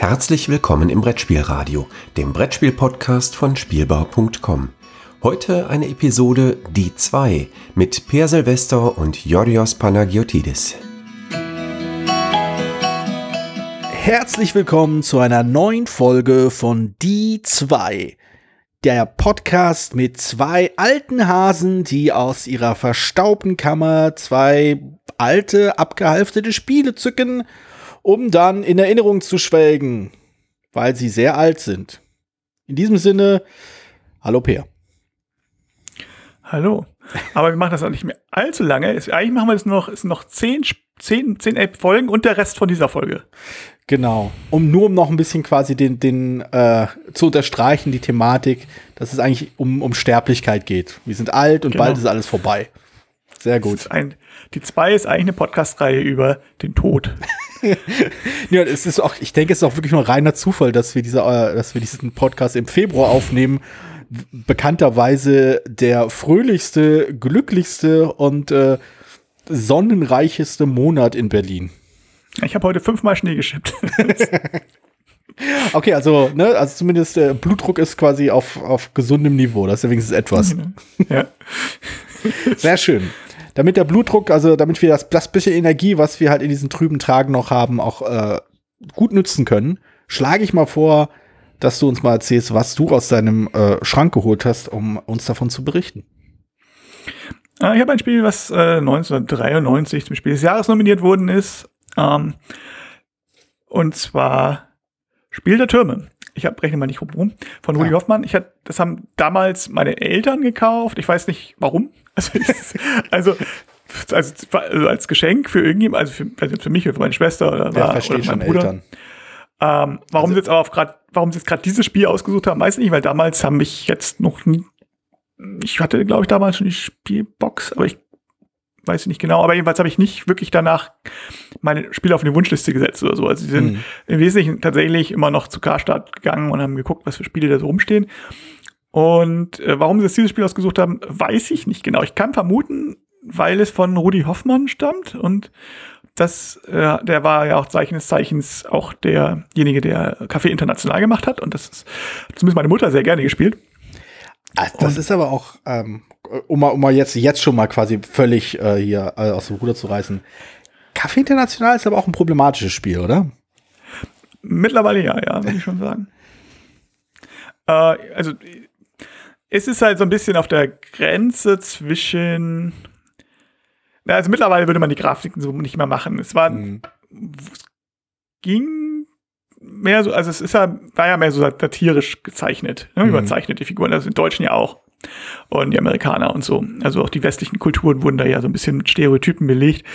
Herzlich willkommen im Brettspielradio, dem Brettspiel-Podcast von Spielbau.com. Heute eine Episode Die 2 mit Per Silvester und Yorios Panagiotidis. Herzlich willkommen zu einer neuen Folge von Die 2. Der Podcast mit zwei alten Hasen, die aus ihrer verstaubten Kammer zwei alte, abgehalftete Spiele zücken um dann in Erinnerung zu schwelgen, weil sie sehr alt sind. In diesem Sinne, hallo Peer. Hallo. Aber wir machen das auch nicht mehr allzu lange. Eigentlich machen wir das noch, es sind noch zehn, zehn, zehn, Folgen und der Rest von dieser Folge. Genau. Um nur um noch ein bisschen quasi den, den äh, zu unterstreichen, die Thematik, dass es eigentlich um, um Sterblichkeit geht. Wir sind alt und genau. bald ist alles vorbei. Sehr gut. Ein, die zwei ist eigentlich eine Podcast-Reihe über den Tod. ja, es ist auch, ich denke, es ist auch wirklich nur reiner Zufall, dass wir, diese, äh, dass wir diesen Podcast im Februar aufnehmen. Bekannterweise der fröhlichste, glücklichste und äh, sonnenreicheste Monat in Berlin. Ich habe heute fünfmal Schnee geschippt. okay, also, ne, also zumindest der Blutdruck ist quasi auf, auf gesundem Niveau. Das ist ja wenigstens etwas. Ja. Sehr schön damit der Blutdruck, also damit wir das, das bisschen Energie, was wir halt in diesen trüben Tagen noch haben, auch äh, gut nutzen können, schlage ich mal vor, dass du uns mal erzählst, was du aus deinem äh, Schrank geholt hast, um uns davon zu berichten. Äh, ich habe ein Spiel, was äh, 1993 zum Spiel des Jahres nominiert worden ist. Ähm, und zwar Spiel der Türme. Ich habe rechne mal nicht rum von Rudi ja. Hoffmann. Ich hatte, das haben damals meine Eltern gekauft. Ich weiß nicht warum. Also, also, also, also als Geschenk für irgendjemand, also für, also für mich oder für meine Schwester oder, ja, oder mein Bruder. Eltern. Ähm, warum also, sie jetzt aber gerade, warum sie jetzt gerade dieses Spiel ausgesucht haben, weiß ich nicht, weil damals haben mich jetzt noch nie, ich hatte, glaube ich, damals schon die Spielbox, aber ich weiß nicht genau, aber jedenfalls habe ich nicht wirklich danach meine Spiele auf eine Wunschliste gesetzt oder so. Also sie sind mhm. im Wesentlichen tatsächlich immer noch zu Karstadt gegangen und haben geguckt, was für Spiele da so rumstehen. Und äh, warum sie das dieses Spiel ausgesucht haben, weiß ich nicht genau. Ich kann vermuten, weil es von Rudi Hoffmann stammt und das, äh, der war ja auch Zeichen des Zeichens auch derjenige, der Café International gemacht hat und das ist zumindest meine Mutter sehr gerne gespielt. Also das und ist aber auch, ähm, um, mal, um mal jetzt, jetzt schon mal quasi völlig äh, hier äh, aus dem Ruder zu reißen. Café International ist aber auch ein problematisches Spiel, oder? Mittlerweile ja, ja, würde ich schon sagen. Äh, also es ist halt so ein bisschen auf der Grenze zwischen. Na, also mittlerweile würde man die Grafiken so nicht mehr machen. Es war. Mhm. Es ging mehr so, also es ist ja, war ja mehr so satirisch gezeichnet, ne, mhm. überzeichnete Figuren, also in Deutschen ja auch. Und die Amerikaner und so. Also auch die westlichen Kulturen wurden da ja so ein bisschen mit Stereotypen belegt.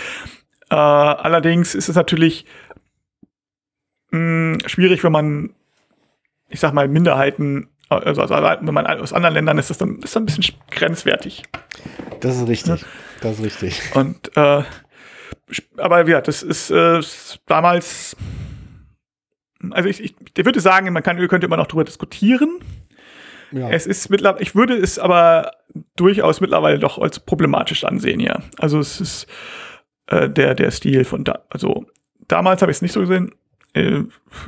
Äh, allerdings ist es natürlich mh, mm, schwierig, wenn man, ich sag mal, Minderheiten also, also, wenn man aus anderen Ländern ist, ist das dann, ist das ein bisschen grenzwertig. Das ist richtig. Ja. Das ist richtig. Und äh, aber ja, das ist äh, damals. Also ich, ich, ich würde sagen, man kann, könnte immer noch darüber diskutieren. Ja. Es ist mittlerweile, ich würde es aber durchaus mittlerweile doch als problematisch ansehen, ja. Also es ist äh, der, der Stil von da, also damals habe ich es nicht so gesehen. Äh,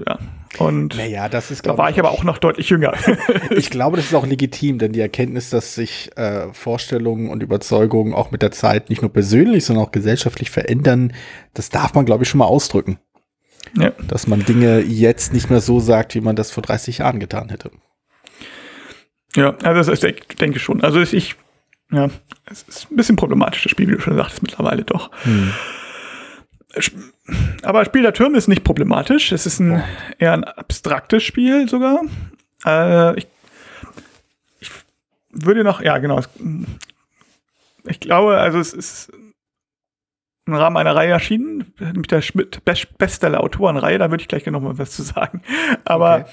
ja. Und naja, das ist, da war ich aber auch noch deutlich jünger. ich glaube, das ist auch legitim, denn die Erkenntnis, dass sich äh, Vorstellungen und Überzeugungen auch mit der Zeit nicht nur persönlich, sondern auch gesellschaftlich verändern, das darf man, glaube ich, schon mal ausdrücken. Ja. Dass man Dinge jetzt nicht mehr so sagt, wie man das vor 30 Jahren getan hätte. Ja, also das ist, ich denke schon. Also ich, ja, es ist ein bisschen problematisch, das Spiel, wie du schon sagtest, mittlerweile doch. Hm. Aber Spiel der Türme ist nicht problematisch. Es ist ein, eher ein abstraktes Spiel sogar. Äh, ich, ich würde noch, ja genau. Ich glaube, also es ist im Rahmen einer Reihe erschienen, mit der Schmidt Bestseller Autorenreihe, da würde ich gleich noch mal was zu sagen. Aber, okay.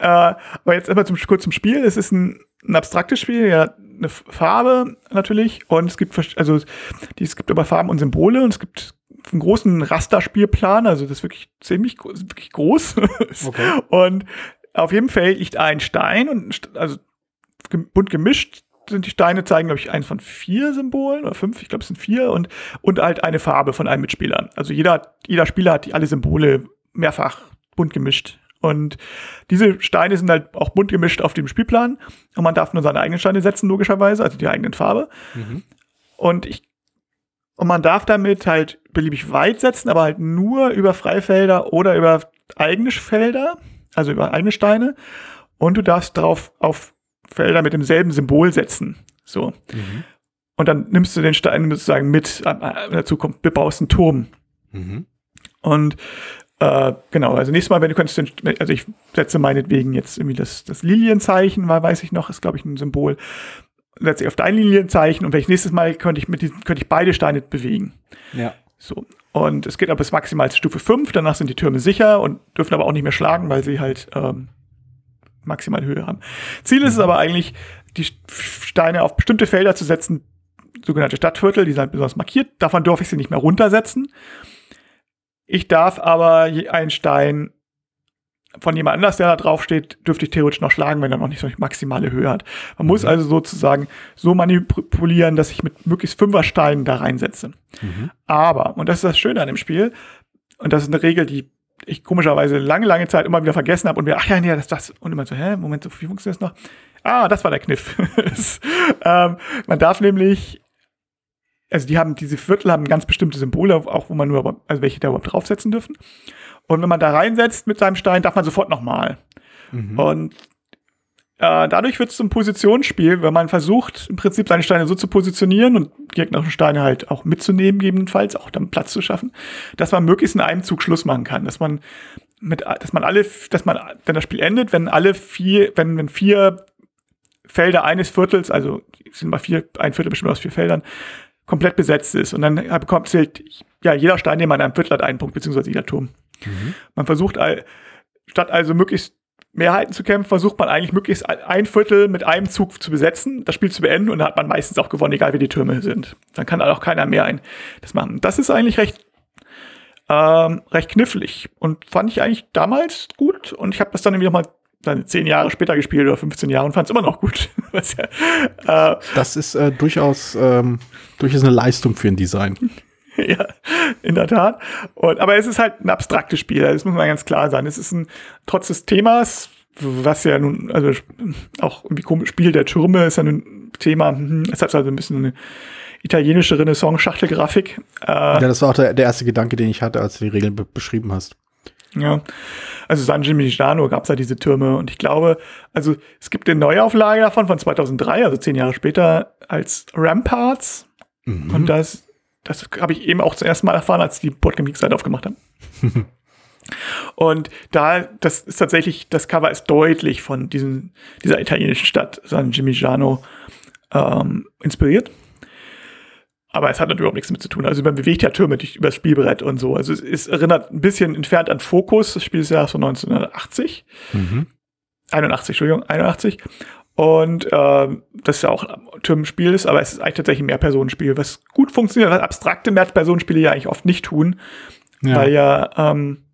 äh, aber jetzt immer zum, kurz zum Spiel. Es ist ein, ein abstraktes Spiel, ja, eine Farbe natürlich und es gibt, also die, es gibt aber Farben und Symbole und es gibt einen großen Rasterspielplan, also das ist wirklich ziemlich wirklich groß. Okay. Und auf jedem Feld liegt ein Stein und also bunt gemischt sind die Steine, zeigen, glaube ich, eins von vier Symbolen oder fünf, ich glaube, es sind vier und, und halt eine Farbe von einem Mitspieler. Also jeder, jeder Spieler hat die, alle Symbole mehrfach bunt gemischt Und diese Steine sind halt auch bunt gemischt auf dem Spielplan. Und man darf nur seine eigenen Steine setzen, logischerweise, also die eigenen Farbe. Mhm. Und ich und man darf damit halt beliebig weit setzen, aber halt nur über Freifelder oder über eigene Felder, also über eigene Steine. Und du darfst drauf auf Felder mit demselben Symbol setzen. So. Mhm. Und dann nimmst du den Stein sozusagen mit, äh, dazu kommt, bebaust einen Turm. Mhm. Und äh, genau, also nächstes Mal, wenn du könntest, den, also ich setze meinetwegen jetzt irgendwie das, das Lilienzeichen, weil weiß ich noch, ist glaube ich ein Symbol, setze ich auf dein Lilienzeichen und wenn ich nächstes Mal könnte ich mit diesen, könnte ich beide Steine bewegen. Ja. So. Und es geht aber bis maximal Stufe 5, danach sind die Türme sicher und dürfen aber auch nicht mehr schlagen, weil sie halt ähm, maximal Höhe haben. Ziel ist es mhm. aber eigentlich, die Steine auf bestimmte Felder zu setzen, sogenannte Stadtviertel, die sind besonders markiert. Davon darf ich sie nicht mehr runtersetzen. Ich darf aber einen Stein von jemand anders, der da draufsteht, dürfte ich theoretisch noch schlagen, wenn er noch nicht so eine maximale Höhe hat. Man mhm. muss also sozusagen so manipulieren, dass ich mit möglichst Fünfersteinen da reinsetze. Mhm. Aber, und das ist das Schöne an dem Spiel, und das ist eine Regel, die ich komischerweise lange, lange Zeit immer wieder vergessen habe und mir, ach ja, nee, das, das, und immer so, hä, Moment, wie funktioniert das noch? Ah, das war der Kniff. ähm, man darf nämlich also die haben, diese Viertel haben ganz bestimmte Symbole, auch wo man nur, also welche da überhaupt draufsetzen dürfen. Und wenn man da reinsetzt mit seinem Stein, darf man sofort nochmal. Mhm. Und äh, dadurch wird es zum Positionsspiel, wenn man versucht, im Prinzip seine Steine so zu positionieren und gegnerische Steine halt auch mitzunehmen, gegebenenfalls, auch dann Platz zu schaffen, dass man möglichst in einem Zug Schluss machen kann, dass man mit, dass man alle, dass man, wenn das Spiel endet, wenn alle vier, wenn, wenn vier Felder eines Viertels, also sind mal vier, ein Viertel bestimmt aus vier Feldern, komplett besetzt ist. Und dann bekommt zählt, ja, jeder Stein, den man in einem Viertel hat, einen Punkt, beziehungsweise jeder Turm. Mhm. Man versucht, statt also möglichst Mehrheiten zu kämpfen, versucht man eigentlich möglichst ein Viertel mit einem Zug zu besetzen, das Spiel zu beenden und dann hat man meistens auch gewonnen, egal wie die Türme sind. Dann kann auch keiner mehr ein das machen. Das ist eigentlich recht ähm, recht knifflig und fand ich eigentlich damals gut und ich habe das dann irgendwie nochmal dann zehn Jahre später gespielt oder 15 Jahre und fand es immer noch gut. ja, äh, das ist äh, durchaus, ähm, durchaus eine Leistung für ein Design. ja, in der Tat. Und, aber es ist halt ein abstraktes Spiel, das muss man ganz klar sein. Es ist ein, trotz des Themas, was ja nun, also auch irgendwie komisch, Spiel der Türme ist ja ein Thema, hm, es hat also ein bisschen eine italienische Renaissance-Schachtelgrafik. Äh, ja, das war auch der, der erste Gedanke, den ich hatte, als du die Regeln beschrieben hast. Ja, also San Gimignano gab es ja diese Türme und ich glaube, also es gibt eine Neuauflage davon von 2003, also zehn Jahre später, als Ramparts. Mhm. Und das, das habe ich eben auch zum ersten Mal erfahren, als die Boardgame Geek Seite aufgemacht haben. und da, das ist tatsächlich, das Cover ist deutlich von diesem, dieser italienischen Stadt San Gimignano ähm, inspiriert. Aber es hat natürlich überhaupt nichts damit zu tun. Also man bewegt ja Türme durch, übers Spielbrett und so. Also es, es, erinnert ein bisschen entfernt an Focus. Das Spiel ist ja von 1980. Mhm. 81, Entschuldigung, 81. Und äh, das ja auch ein Türmenspiel ist, aber es ist eigentlich tatsächlich ein Mehrpersonenspiel, was gut funktioniert, was abstrakte Mehrpersonenspiele ja eigentlich oft nicht tun. Ja. Weil ja, ähm,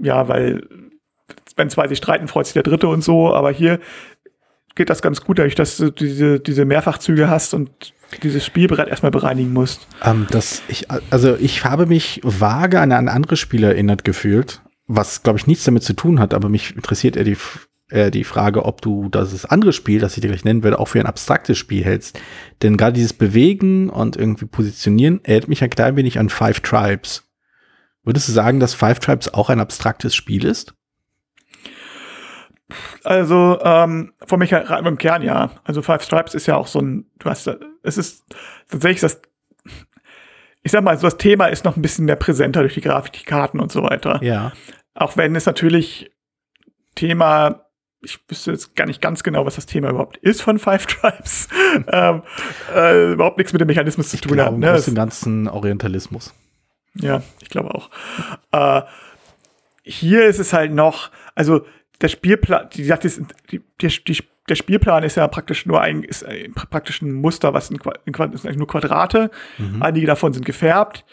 ja, weil wenn zwei sich streiten, freut sich der Dritte und so, aber hier geht das ganz gut dadurch, dass du diese, diese Mehrfachzüge hast und dieses Spielbrett erstmal bereinigen musst. Ähm, das ich, also ich habe mich vage an ein anderes Spiel erinnert gefühlt, was, glaube ich, nichts damit zu tun hat, aber mich interessiert eher die, äh, die Frage, ob du das andere Spiel, das ich dir gleich nennen werde, auch für ein abstraktes Spiel hältst. Denn gerade dieses Bewegen und irgendwie Positionieren erinnert mich ein klein wenig an Five Tribes. Würdest du sagen, dass Five Tribes auch ein abstraktes Spiel ist? Also ähm, von mich im Kern ja. Also Five Stripes ist ja auch so ein, du hast, es ist tatsächlich das, ich sag mal, so das Thema ist noch ein bisschen mehr präsenter durch die Grafik, die Karten und so weiter. Ja. Auch wenn es natürlich Thema, ich wüsste jetzt gar nicht ganz genau, was das Thema überhaupt ist von Five Tribes, ähm, äh, überhaupt nichts mit dem Mechanismus ich zu tun hat. Ne? Ist den ganzen Orientalismus. Ja, ich glaube auch. Äh, hier ist es halt noch, also der Spielplan, die sagt, die, die, die, der Spielplan ist ja praktisch nur ein, ist praktisch ein Muster, was in, in, ist eigentlich nur Quadrate. Mhm. Einige davon sind gefärbt,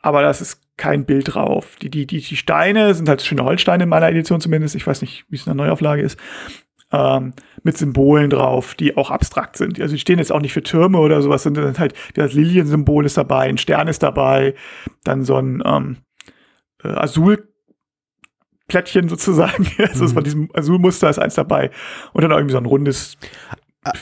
aber das ist kein Bild drauf. Die, die, die, die Steine sind halt schöne Holzsteine in meiner Edition zumindest. Ich weiß nicht, wie es in der Neuauflage ist. Ähm, mit Symbolen drauf, die auch abstrakt sind. Also die stehen jetzt auch nicht für Türme oder sowas, sondern halt das Liliensymbol ist dabei, ein Stern ist dabei, dann so ein ähm, äh, Azul Plättchen sozusagen. Also mhm. von diesem Azul-Muster ist eins dabei. Und dann irgendwie so ein rundes.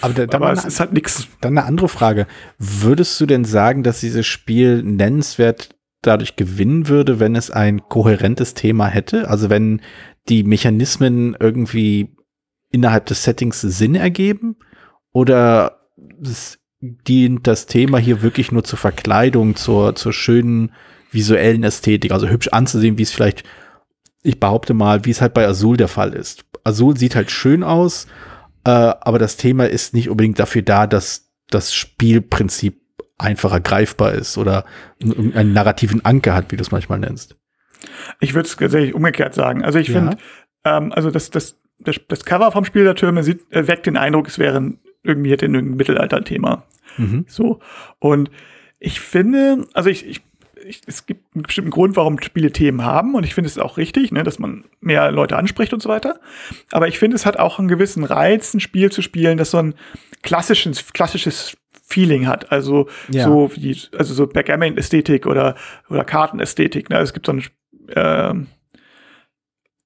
Aber, da, aber es ist halt nichts. Dann eine andere Frage. Würdest du denn sagen, dass dieses Spiel nennenswert dadurch gewinnen würde, wenn es ein kohärentes Thema hätte? Also wenn die Mechanismen irgendwie innerhalb des Settings Sinn ergeben? Oder dient das Thema hier wirklich nur zur Verkleidung, zur, zur schönen visuellen Ästhetik, also hübsch anzusehen, wie es vielleicht ich behaupte mal, wie es halt bei Azul der Fall ist. Azul sieht halt schön aus, äh, aber das Thema ist nicht unbedingt dafür da, dass das Spielprinzip einfacher greifbar ist oder einen narrativen Anker hat, wie du es manchmal nennst. Ich würde es tatsächlich umgekehrt sagen. Also ich ja. finde, ähm, also das, das, das, das, Cover vom Spiel der Türme sieht, äh, weckt den Eindruck, es wäre irgendwie hätte ein Mittelalter-Thema. Mhm. So. Und ich finde, also ich, ich ich, es gibt einen bestimmten Grund, warum Spiele Themen haben und ich finde es auch richtig, ne, dass man mehr Leute anspricht und so weiter. Aber ich finde, es hat auch einen gewissen Reiz, ein Spiel zu spielen, das so ein klassisches, klassisches Feeling hat. Also ja. so wie, also so Backgammon-Ästhetik oder, oder Kartenästhetik. Ne? Es gibt so ein, äh,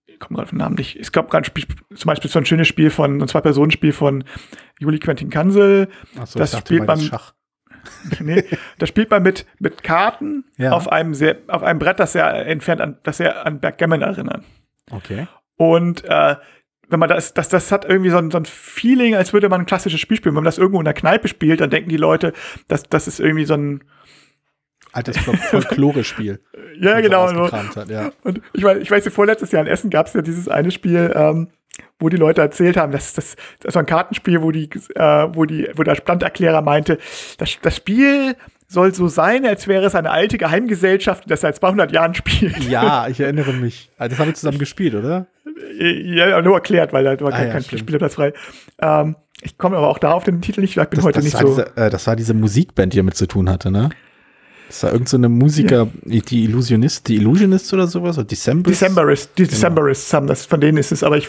ich komme gerade vom Namen nicht. Es gab gerade zum Beispiel so ein schönes Spiel von, ein Zwei-Personen-Spiel von Juli Quentin Kansel. So, das spielt man. Schach. nee, da spielt man mit, mit Karten ja. auf, einem sehr, auf einem Brett, das sehr entfernt an, das sehr an Backgammon erinnert. Okay. Und äh, wenn man das, das, das hat irgendwie so ein, so ein Feeling, als würde man ein klassisches Spiel spielen. Wenn man das irgendwo in der Kneipe spielt, dann denken die Leute, dass das ist irgendwie so ein altes Folklore-Spiel. ja, genau. Hat, ja. Und ich weiß, ich weiß, vorletztes Jahr in Essen gab es ja dieses eine Spiel, ähm, wo die Leute erzählt haben, dass das, das war ein Kartenspiel, wo die, äh, wo die, wo der Standerklärer meinte, das, das Spiel soll so sein, als wäre es eine alte Geheimgesellschaft, die das seit 200 Jahren spielt. Ja, ich erinnere mich. Also das haben wir zusammen gespielt, oder? Ja, nur erklärt, weil da war ah, kein, ja, kein Spielerplatz frei. Ähm, ich komme aber auch da auf den Titel nicht, weil ich bin das, heute das nicht so. Diese, äh, das war diese Musikband, die damit zu tun hatte, ne? Das war irgend so eine Musiker, ja. die Illusionist, die Illusionists oder sowas, oder Decemberists? Decemberists, die genau. Decemberists haben das, von denen ist es, aber ich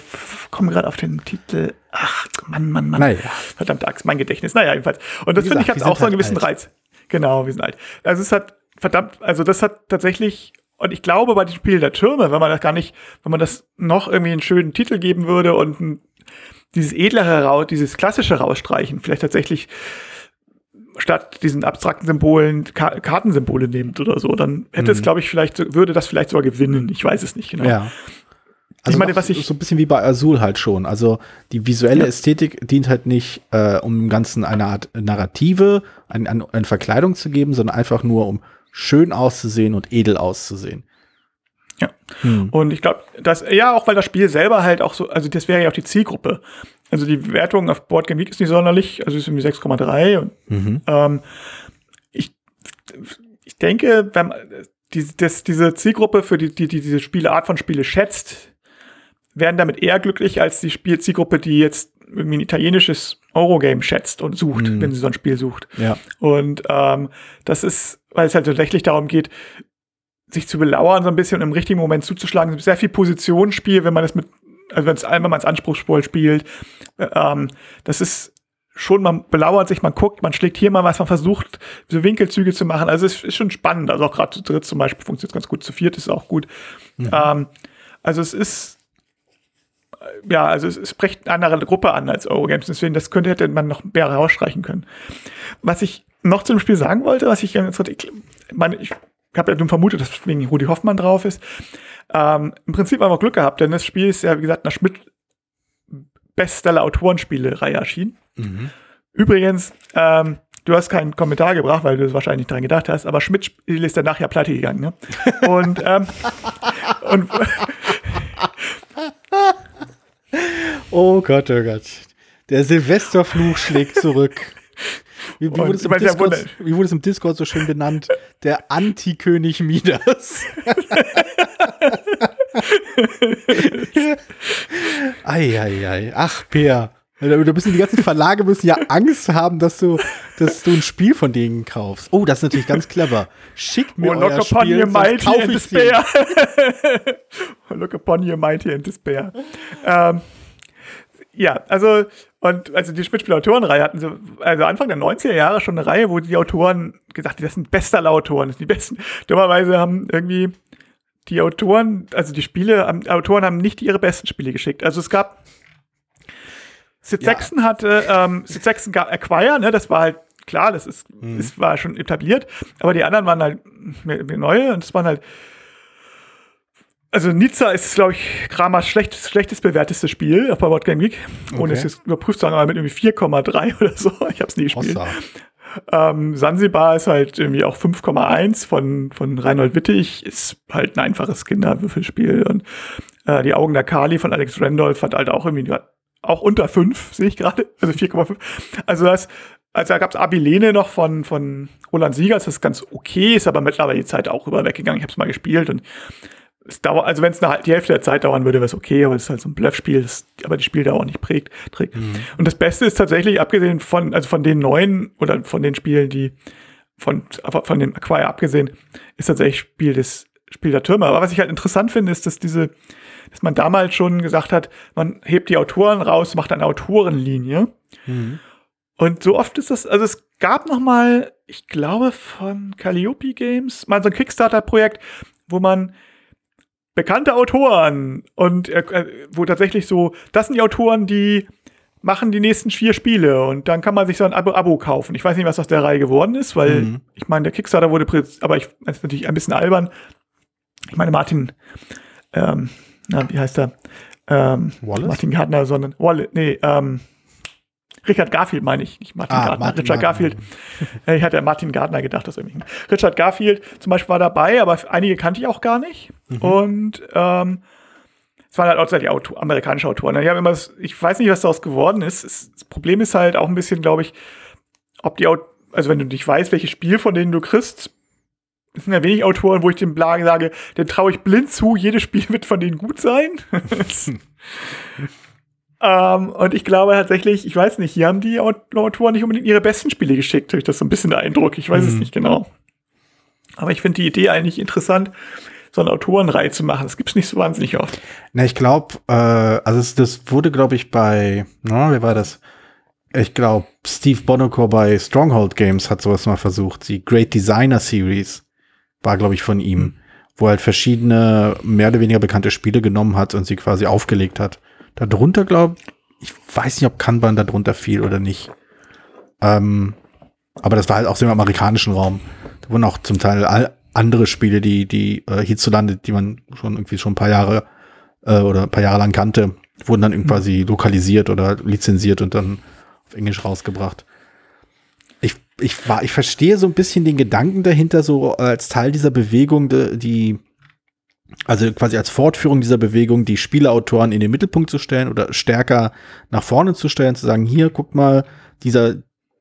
komme gerade auf den Titel. Ach, Mann, Mann, Mann. Naja. Verdammte Axt, mein Gedächtnis. Naja, jedenfalls. Und das finde ich hat auch so einen halt gewissen alt. Reiz. Genau, wir sind alt. Also es hat, verdammt, also das hat tatsächlich, und ich glaube bei dem Spiel der Türme, wenn man das gar nicht, wenn man das noch irgendwie einen schönen Titel geben würde und ein, dieses edlere, dieses klassische rausstreichen, vielleicht tatsächlich statt diesen abstrakten Symbolen Ka Kartensymbole nehmt oder so, dann hätte mhm. es, glaube ich, vielleicht, würde das vielleicht sogar gewinnen. Ich weiß es nicht genau. Ja. Also ich meine, was ich so ein bisschen wie bei Azul halt schon. Also die visuelle ja. Ästhetik dient halt nicht, äh, um dem Ganzen eine Art Narrative, ein, ein, eine Verkleidung zu geben, sondern einfach nur, um schön auszusehen und edel auszusehen. Ja. Hm. Und ich glaube, dass, ja, auch weil das Spiel selber halt auch so, also das wäre ja auch die Zielgruppe. Also die Wertung auf Boardgame Geek ist nicht sonderlich, also ist irgendwie 6,3. Und mhm. ähm, ich, ich denke, wenn die, das, diese Zielgruppe für die, die, die diese Spieleart von Spiele schätzt, werden damit eher glücklich als die Spiel Zielgruppe, die jetzt irgendwie ein italienisches Eurogame schätzt und sucht, mhm. wenn sie so ein Spiel sucht. Ja. Und ähm, das ist, weil es halt tatsächlich darum geht, sich zu belauern, so ein bisschen im richtigen Moment zuzuschlagen. Sehr viel Positionsspiel, wenn man es mit also wenn es einmal man es anspruchsvoll spielt, ähm, das ist schon, man belauert sich, man guckt, man schlägt hier mal was, man versucht, so Winkelzüge zu machen. Also es ist schon spannend. Also auch gerade zu dritt zum Beispiel funktioniert ganz gut, zu viert ist auch gut. Mhm. Ähm, also es ist ja, also es, es spricht eine andere Gruppe an als Eurogames, deswegen das könnte hätte man noch mehr rausstreichen können. Was ich noch zum Spiel sagen wollte, was ich, ich meine, ich habe ja nun vermutet, dass wegen Rudi Hoffmann drauf ist. Ähm, Im Prinzip haben wir Glück gehabt, denn das Spiel ist ja, wie gesagt, nach Schmidt Bestseller Autorenspiele-Reihe erschienen. Mhm. Übrigens, ähm, du hast keinen Kommentar gebracht, weil du wahrscheinlich nicht dran gedacht hast, aber Schmidt ist danach ja pleite gegangen, ne? und, ähm, und Oh Gott, oh Gott. Der Silvesterfluch schlägt zurück. Wie, wie, wurde Discord, wie, wurde es im Discord, so schön benannt? Der Antikönig Midas. Eieiei. Ach, Peer. Da müssen die ganzen Verlage müssen ja Angst haben, dass du, dass du ein Spiel von denen kaufst. Oh, das ist natürlich ganz clever. Schickt mir oh, euer look upon Spiel, your mighty and despair. look upon your mighty and despair. Ähm, ja, also und also die Spitzspiel-Autorenreihe hatten sie, also Anfang der 90er Jahre schon eine Reihe, wo die Autoren gesagt haben, das sind Bestseller-Autoren, das sind die besten. Dummerweise haben irgendwie die Autoren, also die Spiele, Autoren haben nicht ihre besten Spiele geschickt. Also es gab Sid ja. Hatte, ähm, Sid Saxon gab Acquire, ne, das war halt klar, das ist, mhm. das war schon etabliert, aber die anderen waren halt mehr, mehr neue und es waren halt also Nizza ist, glaube ich, Kramas schlecht, schlechtes bewertestes Spiel auf bei Board Game Geek. Ohne okay. es jetzt überprüft zu haben, aber mit irgendwie 4,3 oder so. Ich habe es nie gespielt. Ähm, Sansibar ist halt irgendwie auch 5,1 von, von Reinhold Wittig. Ist halt ein einfaches Kinderwürfelspiel. Und äh, Die Augen der Kali von Alex Randolph hat halt auch irgendwie auch unter 5, sehe ich gerade. Also 4,5. Also das, also da gab es Abilene noch von, von Roland Siegers, das ist ganz okay, ist aber mittlerweile die Zeit auch rüber weggegangen. Ich habe es mal gespielt und es dauert, also wenn es die Hälfte der Zeit dauern würde, wäre es okay, aber es ist halt so ein Bluffspiel, das aber die Spieldauer nicht prägt, trägt. Mhm. Und das Beste ist tatsächlich, abgesehen von, also von den neuen oder von den Spielen, die von, von dem Acquire abgesehen, ist tatsächlich Spiel des Spiel der Türme. Aber was ich halt interessant finde, ist, dass diese, dass man damals schon gesagt hat, man hebt die Autoren raus, macht eine Autorenlinie. Mhm. Und so oft ist das, also es gab noch mal, ich glaube von Calliope Games, mal so ein Kickstarter-Projekt, wo man bekannte Autoren und äh, wo tatsächlich so, das sind die Autoren, die machen die nächsten vier Spiele und dann kann man sich so ein Abo, Abo kaufen. Ich weiß nicht, was aus der Reihe geworden ist, weil mhm. ich meine, der Kickstarter wurde, aber ich das ist natürlich ein bisschen albern. Ich meine, Martin, ähm, na, wie heißt er? Ähm? Martin Gardner, sondern Wallace, nee, ähm, Richard Garfield meine ich, nicht Martin ah, Gardner. Martin Richard Garfield. ich hatte ja Martin Gardner gedacht, das irgendwie. Richard Garfield zum Beispiel war dabei, aber einige kannte ich auch gar nicht. Mhm. Und ähm, es waren halt auch die Auto amerikanische Autoren. Haben immer, ich weiß nicht, was daraus geworden ist. Das Problem ist halt auch ein bisschen, glaube ich, ob die, also wenn du nicht weißt, welches Spiel von denen du kriegst, es sind ja wenig Autoren, wo ich dem Blagen sage, dem traue ich blind zu, jedes Spiel wird von denen gut sein. Ähm, und ich glaube tatsächlich, ich weiß nicht, hier haben die Autoren nicht unbedingt ihre besten Spiele geschickt. Habe ich das so ein bisschen der Eindruck. Ich weiß mhm. es nicht genau. Aber ich finde die Idee eigentlich interessant, so eine Autorenreihe zu machen. Das gibt es nicht so wahnsinnig oft. Na, ich glaube, äh, also das wurde, glaube ich, bei, na, wer war das? Ich glaube, Steve Bonocor bei Stronghold Games hat sowas mal versucht. Die Great Designer Series war, glaube ich, von ihm, mhm. wo er halt verschiedene mehr oder weniger bekannte Spiele genommen hat und sie quasi aufgelegt hat. Darunter, glaube ich, weiß nicht, ob Kanban darunter fiel oder nicht. Ähm, aber das war halt auch so im amerikanischen Raum. Da wurden auch zum Teil andere Spiele, die, die äh, hierzulande, die man schon irgendwie schon ein paar Jahre äh, oder ein paar Jahre lang kannte, wurden dann quasi lokalisiert oder lizenziert und dann auf Englisch rausgebracht. Ich, war, ich verstehe so ein bisschen den Gedanken dahinter, so als Teil dieser Bewegung, die also quasi als Fortführung dieser Bewegung die Spieleautoren in den Mittelpunkt zu stellen oder stärker nach vorne zu stellen, zu sagen, hier, guck mal, dieser,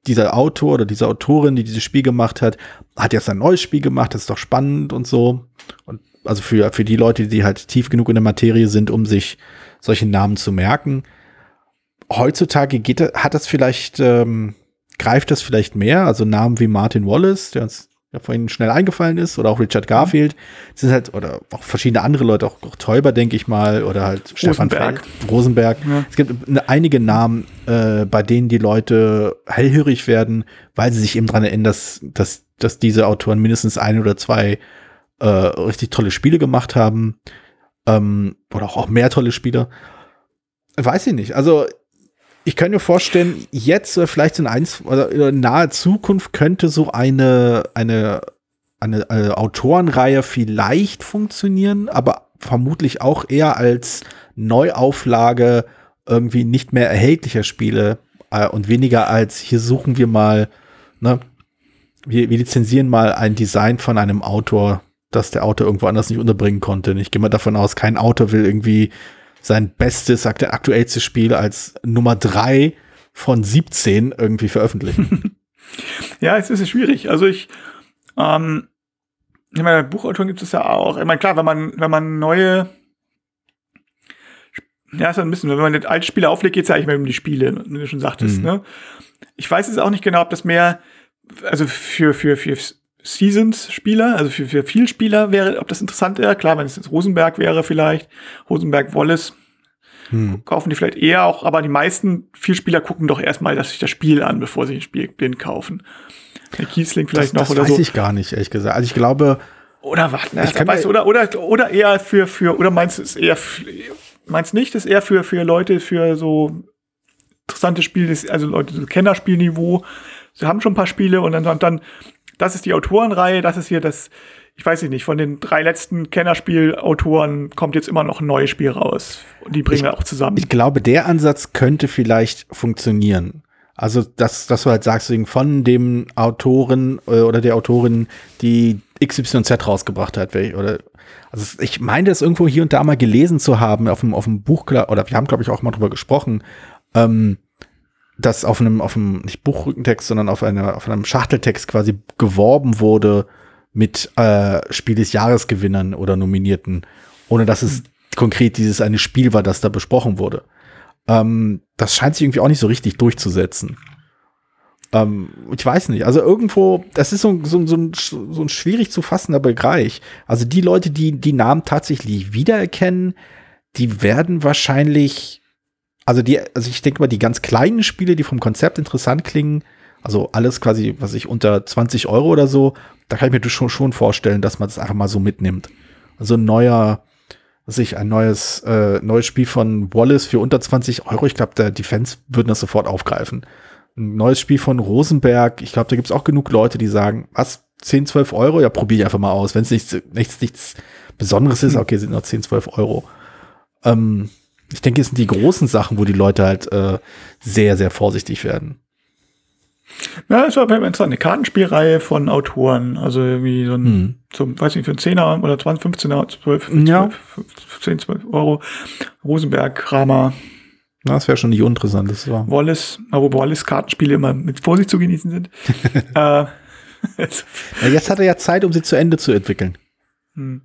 dieser Autor oder diese Autorin, die dieses Spiel gemacht hat, hat jetzt ein neues Spiel gemacht, das ist doch spannend und so. Und also für, für die Leute, die halt tief genug in der Materie sind, um sich solche Namen zu merken. Heutzutage geht, hat das vielleicht, ähm, greift das vielleicht mehr, also Namen wie Martin Wallace, der uns der vorhin schnell eingefallen ist, oder auch Richard Garfield, das sind halt, oder auch verschiedene andere Leute, auch, auch Täuber, denke ich mal, oder halt Rosenberg. Stefan Rosenberg. Ja. Es gibt einige Namen, äh, bei denen die Leute hellhörig werden, weil sie sich eben dran erinnern, dass, dass, dass diese Autoren mindestens ein oder zwei äh, richtig tolle Spiele gemacht haben. Ähm, oder auch, auch mehr tolle Spiele. Weiß ich nicht. Also ich könnte mir vorstellen, jetzt oder vielleicht in, eins, oder in naher Zukunft könnte so eine, eine, eine, eine Autorenreihe vielleicht funktionieren, aber vermutlich auch eher als Neuauflage irgendwie nicht mehr erhältlicher Spiele äh, und weniger als hier suchen wir mal, ne, wir, wir lizenzieren mal ein Design von einem Autor, das der Autor irgendwo anders nicht unterbringen konnte. Ich gehe mal davon aus, kein Autor will irgendwie sein bestes, sagt der aktuellste Spiel als Nummer drei von 17 irgendwie veröffentlichen. ja, es ist schwierig. Also ich, ähm, ich meine, Buchautoren gibt es ja auch. Ich meine, klar, wenn man, wenn man neue, ja, ist ein bisschen, wenn man den alte Spiele auflegt, geht es ja eigentlich mehr um die Spiele, wie du schon sagtest, mhm. ne? Ich weiß jetzt auch nicht genau, ob das mehr, also für, für, für Seasons-Spieler, also für, für viel Spieler wäre, ob das interessant wäre. Klar, wenn es jetzt Rosenberg wäre vielleicht, Rosenberg Wallace, hm. kaufen die vielleicht eher auch, aber die meisten Vielspieler gucken doch erstmal dass sich das Spiel an, bevor sie ein Spiel blind kaufen. Der Kiesling vielleicht das, noch das oder so. Das weiß ich gar nicht, ehrlich gesagt. Also ich glaube, Oder was? Ne? Weißt, oder, oder, oder eher für, für, oder meinst du es eher, meinst nicht, ist eher für, für Leute, für so interessante Spiele, also Leute, so Kennerspielniveau. Sie haben schon ein paar Spiele und dann, und dann, das ist die Autorenreihe, das ist hier das, ich weiß nicht, von den drei letzten Kennerspielautoren kommt jetzt immer noch ein neues Spiel raus. Und die bringen ich, wir auch zusammen. Ich glaube, der Ansatz könnte vielleicht funktionieren. Also, dass, dass du halt sagst, von dem Autoren äh, oder der Autorin, die XYZ rausgebracht hat, oder also ich meine das irgendwo hier und da mal gelesen zu haben auf dem, auf dem Buch, oder wir haben, glaube ich, auch mal drüber gesprochen, ähm, dass auf einem, auf einem, nicht Buchrückentext, sondern auf, einer, auf einem Schachteltext quasi geworben wurde mit äh, Spiel des Jahresgewinnern oder Nominierten, ohne dass es konkret dieses eine Spiel war, das da besprochen wurde. Ähm, das scheint sich irgendwie auch nicht so richtig durchzusetzen. Ähm, ich weiß nicht. Also irgendwo, das ist so, so, so, ein, so ein schwierig zu fassender Bereich. Also die Leute, die die Namen tatsächlich wiedererkennen, die werden wahrscheinlich, also die, also ich denke mal, die ganz kleinen Spiele, die vom Konzept interessant klingen, also alles quasi, was ich unter 20 Euro oder so, da kann ich mir schon, schon vorstellen, dass man das einfach mal so mitnimmt. Also ein neuer, was ich, ein neues, äh, neues Spiel von Wallace für unter 20 Euro. Ich glaube, die Fans würden das sofort aufgreifen. Ein neues Spiel von Rosenberg. Ich glaube, da gibt es auch genug Leute, die sagen, was, 10, 12 Euro? Ja, probiere ich einfach mal aus. Wenn es nichts, nichts, nichts Besonderes ist, hm. okay, sind nur 10, 12 Euro. Ähm, ich denke, es sind die großen Sachen, wo die Leute halt äh, sehr, sehr vorsichtig werden. Ja, es war eine Kartenspielreihe von Autoren, also irgendwie so ein, hm. so, weiß nicht, für einen Zehner oder 20, 15er, 12, ja. 12, 10, 12 Euro. Rosenberg, Kramer. Das wäre schon nicht uninteressant. Das war. Wallace, aber Wallace Kartenspiele immer mit Vorsicht zu genießen sind. äh, ja, jetzt hat er ja Zeit, um sie zu Ende zu entwickeln. Hm.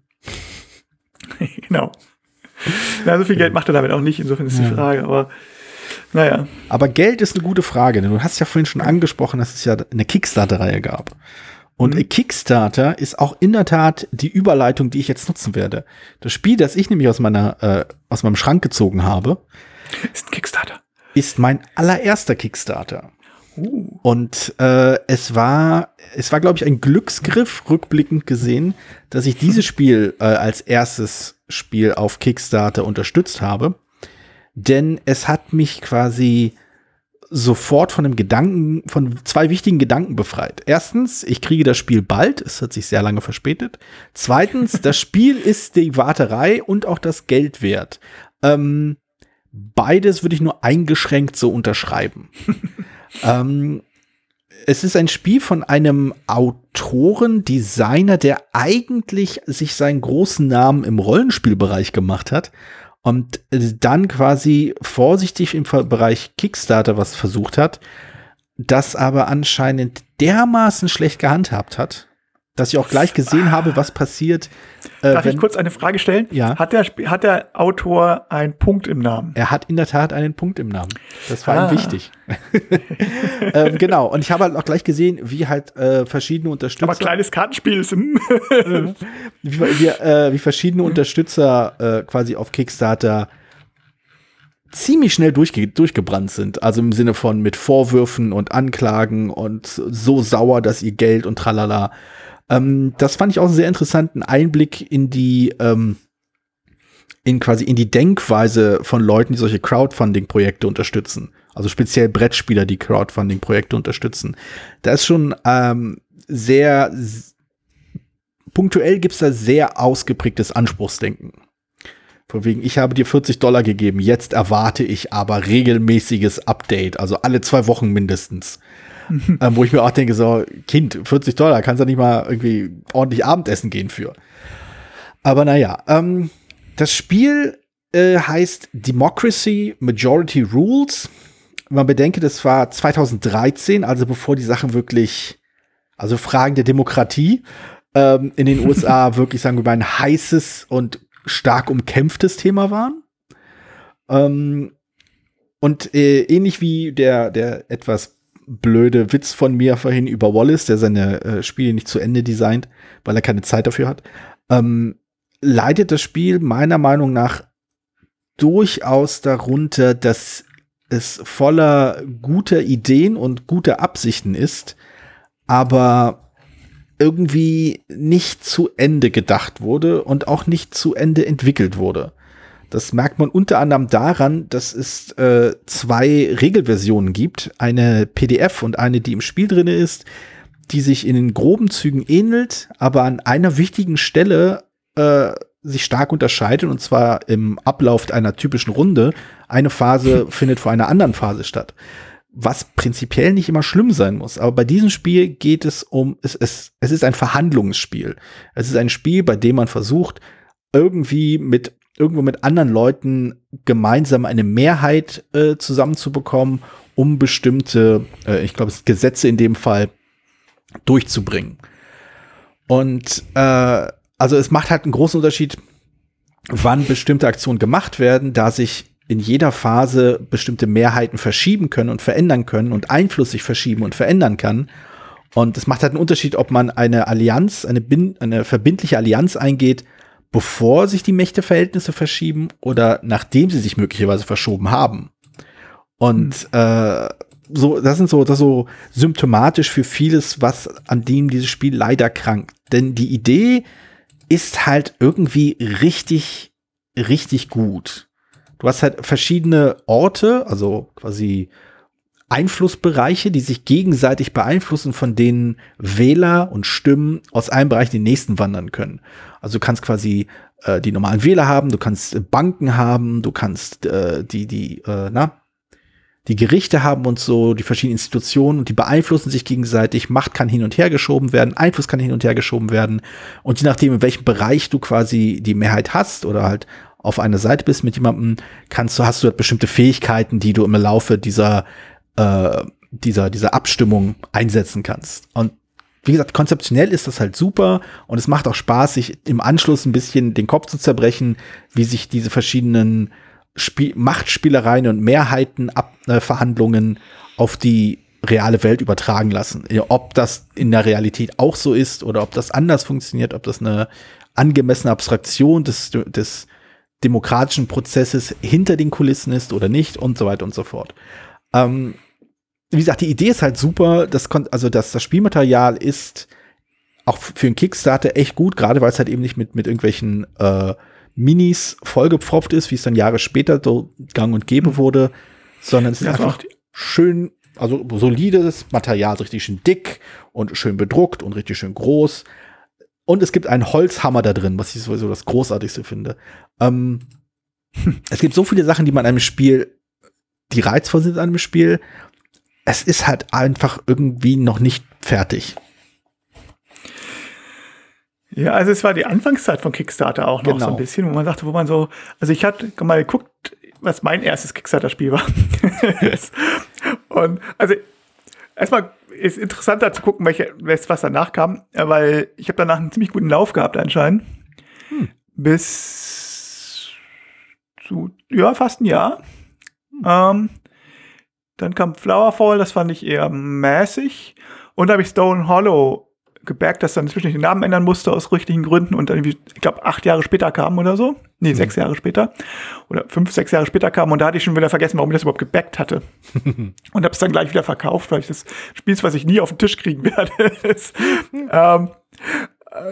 genau. Ja, so viel Geld macht er damit auch nicht, insofern ist ja. die Frage, aber naja. Aber Geld ist eine gute Frage, denn du hast ja vorhin schon angesprochen, dass es ja eine Kickstarter-Reihe gab. Und mhm. Kickstarter ist auch in der Tat die Überleitung, die ich jetzt nutzen werde. Das Spiel, das ich nämlich aus meiner äh, aus meinem Schrank gezogen habe, ist ein Kickstarter. Ist mein allererster Kickstarter. Uh. Und äh, es war, es war, glaube ich, ein Glücksgriff, rückblickend gesehen, dass ich dieses Spiel äh, als erstes Spiel auf Kickstarter unterstützt habe denn es hat mich quasi sofort von dem Gedanken, von zwei wichtigen Gedanken befreit. Erstens, ich kriege das Spiel bald, es hat sich sehr lange verspätet. Zweitens, das Spiel ist die Warterei und auch das Geld wert. Ähm, beides würde ich nur eingeschränkt so unterschreiben. ähm, es ist ein Spiel von einem Autoren, Designer, der eigentlich sich seinen großen Namen im Rollenspielbereich gemacht hat und dann quasi vorsichtig im Bereich Kickstarter was versucht hat, das aber anscheinend dermaßen schlecht gehandhabt hat, dass ich auch gleich gesehen habe, was passiert. Äh, Darf wenn, ich kurz eine Frage stellen? Ja. Hat der, hat der Autor einen Punkt im Namen? Er hat in der Tat einen Punkt im Namen. Das war ah. ihm wichtig. ähm, genau. Und ich habe halt auch gleich gesehen, wie halt äh, verschiedene Unterstützer. Aber kleines Kartenspiel ist. Wie, wie, äh, wie verschiedene Unterstützer äh, quasi auf Kickstarter ziemlich schnell durchge durchgebrannt sind. Also im Sinne von mit Vorwürfen und Anklagen und so sauer, dass ihr Geld und tralala. Ähm, das fand ich auch einen sehr interessanten Einblick in die, ähm, in quasi in die Denkweise von Leuten, die solche Crowdfunding-Projekte unterstützen. Also speziell Brettspieler, die Crowdfunding-Projekte unterstützen. Da ist schon ähm, sehr punktuell gibt's da sehr ausgeprägtes Anspruchsdenken. Von wegen, ich habe dir 40 Dollar gegeben, jetzt erwarte ich aber regelmäßiges Update, also alle zwei Wochen mindestens. ähm, wo ich mir auch denke, so, Kind, 40 Dollar, kannst du nicht mal irgendwie ordentlich Abendessen gehen für. Aber naja, ähm, das Spiel äh, heißt Democracy Majority Rules. Man bedenke, das war 2013, also bevor die Sachen wirklich, also Fragen der Demokratie ähm, in den USA wirklich, sagen wir mal, ein heißes und stark umkämpftes Thema waren. Ähm, und äh, ähnlich wie der, der etwas blöde Witz von mir vorhin über Wallace, der seine äh, Spiele nicht zu Ende designt, weil er keine Zeit dafür hat, ähm, leidet das Spiel meiner Meinung nach durchaus darunter, dass es voller guter Ideen und guter Absichten ist, aber irgendwie nicht zu Ende gedacht wurde und auch nicht zu Ende entwickelt wurde. Das merkt man unter anderem daran, dass es äh, zwei Regelversionen gibt, eine PDF und eine, die im Spiel drin ist, die sich in den groben Zügen ähnelt, aber an einer wichtigen Stelle äh, sich stark unterscheidet, und zwar im Ablauf einer typischen Runde. Eine Phase findet vor einer anderen Phase statt. Was prinzipiell nicht immer schlimm sein muss. Aber bei diesem Spiel geht es um, es, es, es ist ein Verhandlungsspiel. Es ist ein Spiel, bei dem man versucht, irgendwie mit irgendwo mit anderen Leuten gemeinsam eine Mehrheit äh, zusammenzubekommen, um bestimmte, äh, ich glaube, Gesetze in dem Fall durchzubringen. Und äh, also es macht halt einen großen Unterschied, wann bestimmte Aktionen gemacht werden, da sich in jeder Phase bestimmte Mehrheiten verschieben können und verändern können und Einfluss sich verschieben und verändern kann. Und es macht halt einen Unterschied, ob man eine Allianz, eine, eine verbindliche Allianz eingeht, bevor sich die Mächteverhältnisse verschieben oder nachdem sie sich möglicherweise verschoben haben. Und mhm. äh, so, das sind so, das so symptomatisch für vieles, was an dem dieses Spiel leider krankt. Denn die Idee ist halt irgendwie richtig, richtig gut. Du hast halt verschiedene Orte, also quasi Einflussbereiche, die sich gegenseitig beeinflussen, von denen Wähler und Stimmen aus einem Bereich in den nächsten wandern können. Also du kannst quasi äh, die normalen Wähler haben, du kannst Banken haben, du kannst äh, die, die, äh, na, die Gerichte haben und so, die verschiedenen Institutionen und die beeinflussen sich gegenseitig. Macht kann hin und her geschoben werden, Einfluss kann hin und her geschoben werden. Und je nachdem, in welchem Bereich du quasi die Mehrheit hast oder halt auf einer Seite bist mit jemandem, kannst du, hast du halt bestimmte Fähigkeiten, die du im Laufe dieser, äh, dieser, dieser Abstimmung einsetzen kannst. Und wie gesagt, konzeptionell ist das halt super und es macht auch Spaß, sich im Anschluss ein bisschen den Kopf zu zerbrechen, wie sich diese verschiedenen Spiel Machtspielereien und Mehrheitenverhandlungen äh, auf die reale Welt übertragen lassen. Ob das in der Realität auch so ist oder ob das anders funktioniert, ob das eine angemessene Abstraktion des, des demokratischen Prozesses hinter den Kulissen ist oder nicht und so weiter und so fort. Ähm, wie gesagt, die Idee ist halt super. Das also das, das Spielmaterial ist auch für einen Kickstarter echt gut, gerade weil es halt eben nicht mit, mit irgendwelchen äh, Minis vollgepfropft ist, wie es dann Jahre später so gang und gäbe mhm. wurde, sondern es ist das einfach schön, also solides Material, richtig schön dick und schön bedruckt und richtig schön groß. Und es gibt einen Holzhammer da drin, was ich sowieso das Großartigste finde. Ähm, es gibt so viele Sachen, die man einem Spiel, die reizvoll sind an einem Spiel. Es ist halt einfach irgendwie noch nicht fertig. Ja, also es war die Anfangszeit von Kickstarter auch noch genau. so ein genau. bisschen, wo man sagte, wo man so, also ich hatte mal geguckt, was mein erstes Kickstarter-Spiel war. und also erstmal ist interessanter zu gucken, welche, was danach kam, weil ich habe danach einen ziemlich guten Lauf gehabt anscheinend. Hm. Bis zu, ja, fast ein Jahr. Hm. Ähm, dann kam Flowerfall, das fand ich eher mäßig. Und da habe ich Stone Hollow gemerkt, dass dann inzwischen den Namen ändern musste aus richtigen Gründen und dann, ich glaube, acht Jahre später kam oder so. Nee, mhm. sechs Jahre später. Oder fünf, sechs Jahre später kam und da hatte ich schon wieder vergessen, warum ich das überhaupt gebackt hatte. und habe es dann gleich wieder verkauft, weil ich das Spiel, was ich nie auf den Tisch kriegen werde, ist. ähm,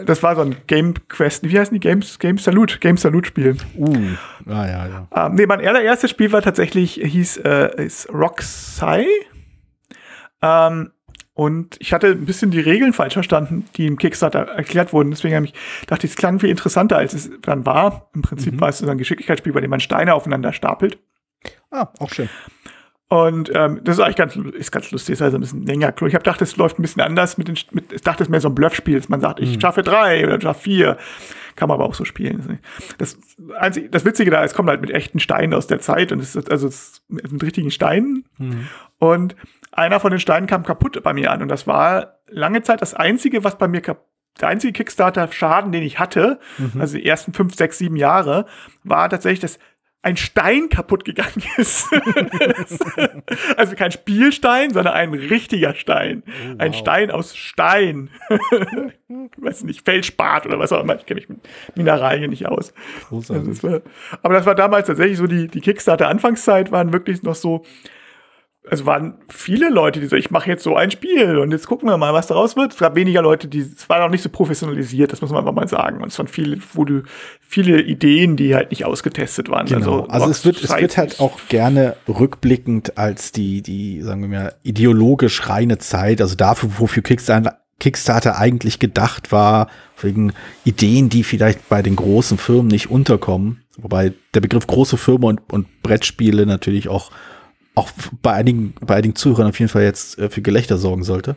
das war so ein Game Quest, wie heißen die Games? Game Salute, Game Salute Spiel. Uh, ah, ja, ja. Ähm, nee, mein allererstes Spiel war tatsächlich, hieß, äh, ist. Ähm, und ich hatte ein bisschen die Regeln falsch verstanden, die im Kickstarter erklärt wurden. Deswegen habe ich dachte, es klang viel interessanter, als es dann war. Im Prinzip mhm. war es so ein Geschicklichkeitsspiel, bei dem man Steine aufeinander stapelt. Ah, auch schön. Und ähm, das ist eigentlich ganz, ist ganz lustig, ist also ein bisschen länger. Ich habe gedacht, es läuft ein bisschen anders mit den, mit, ich dachte, es ist mehr so ein Bluffspiel, dass man sagt, ich mhm. schaffe drei oder schaffe vier. Kann man aber auch so spielen. Das, einzig, das Witzige da, es kommt halt mit echten Steinen aus der Zeit und es ist also es ist mit richtigen Steinen. Mhm. Und einer von den Steinen kam kaputt bei mir an. Und das war lange Zeit das Einzige, was bei mir kaputt der einzige Kickstarter-Schaden, den ich hatte, mhm. also die ersten fünf, sechs, sieben Jahre, war tatsächlich, dass ein Stein kaputt gegangen ist. also kein Spielstein, sondern ein richtiger Stein. Oh, wow. Ein Stein aus Stein. ich weiß nicht, Feldspat oder was auch immer. Ich kenne mich mit Mineralien nicht aus. Also das war, aber das war damals tatsächlich so, die, die Kickstarter-Anfangszeit waren wirklich noch so, also waren viele Leute, die so, ich mache jetzt so ein Spiel und jetzt gucken wir mal, was daraus wird. Es gab weniger Leute, die, es war noch nicht so professionalisiert, das muss man einfach mal sagen. Und es waren viele, wo du, viele Ideen, die halt nicht ausgetestet waren. Genau. Also, also es wird, es wird halt auch gerne rückblickend als die, die, sagen wir mal, ideologisch reine Zeit, also dafür, wofür Kickstarter, Kickstarter eigentlich gedacht war, wegen Ideen, die vielleicht bei den großen Firmen nicht unterkommen. Wobei der Begriff große Firma und, und Brettspiele natürlich auch auch bei einigen, bei einigen Zuhörern auf jeden Fall jetzt äh, für Gelächter sorgen sollte,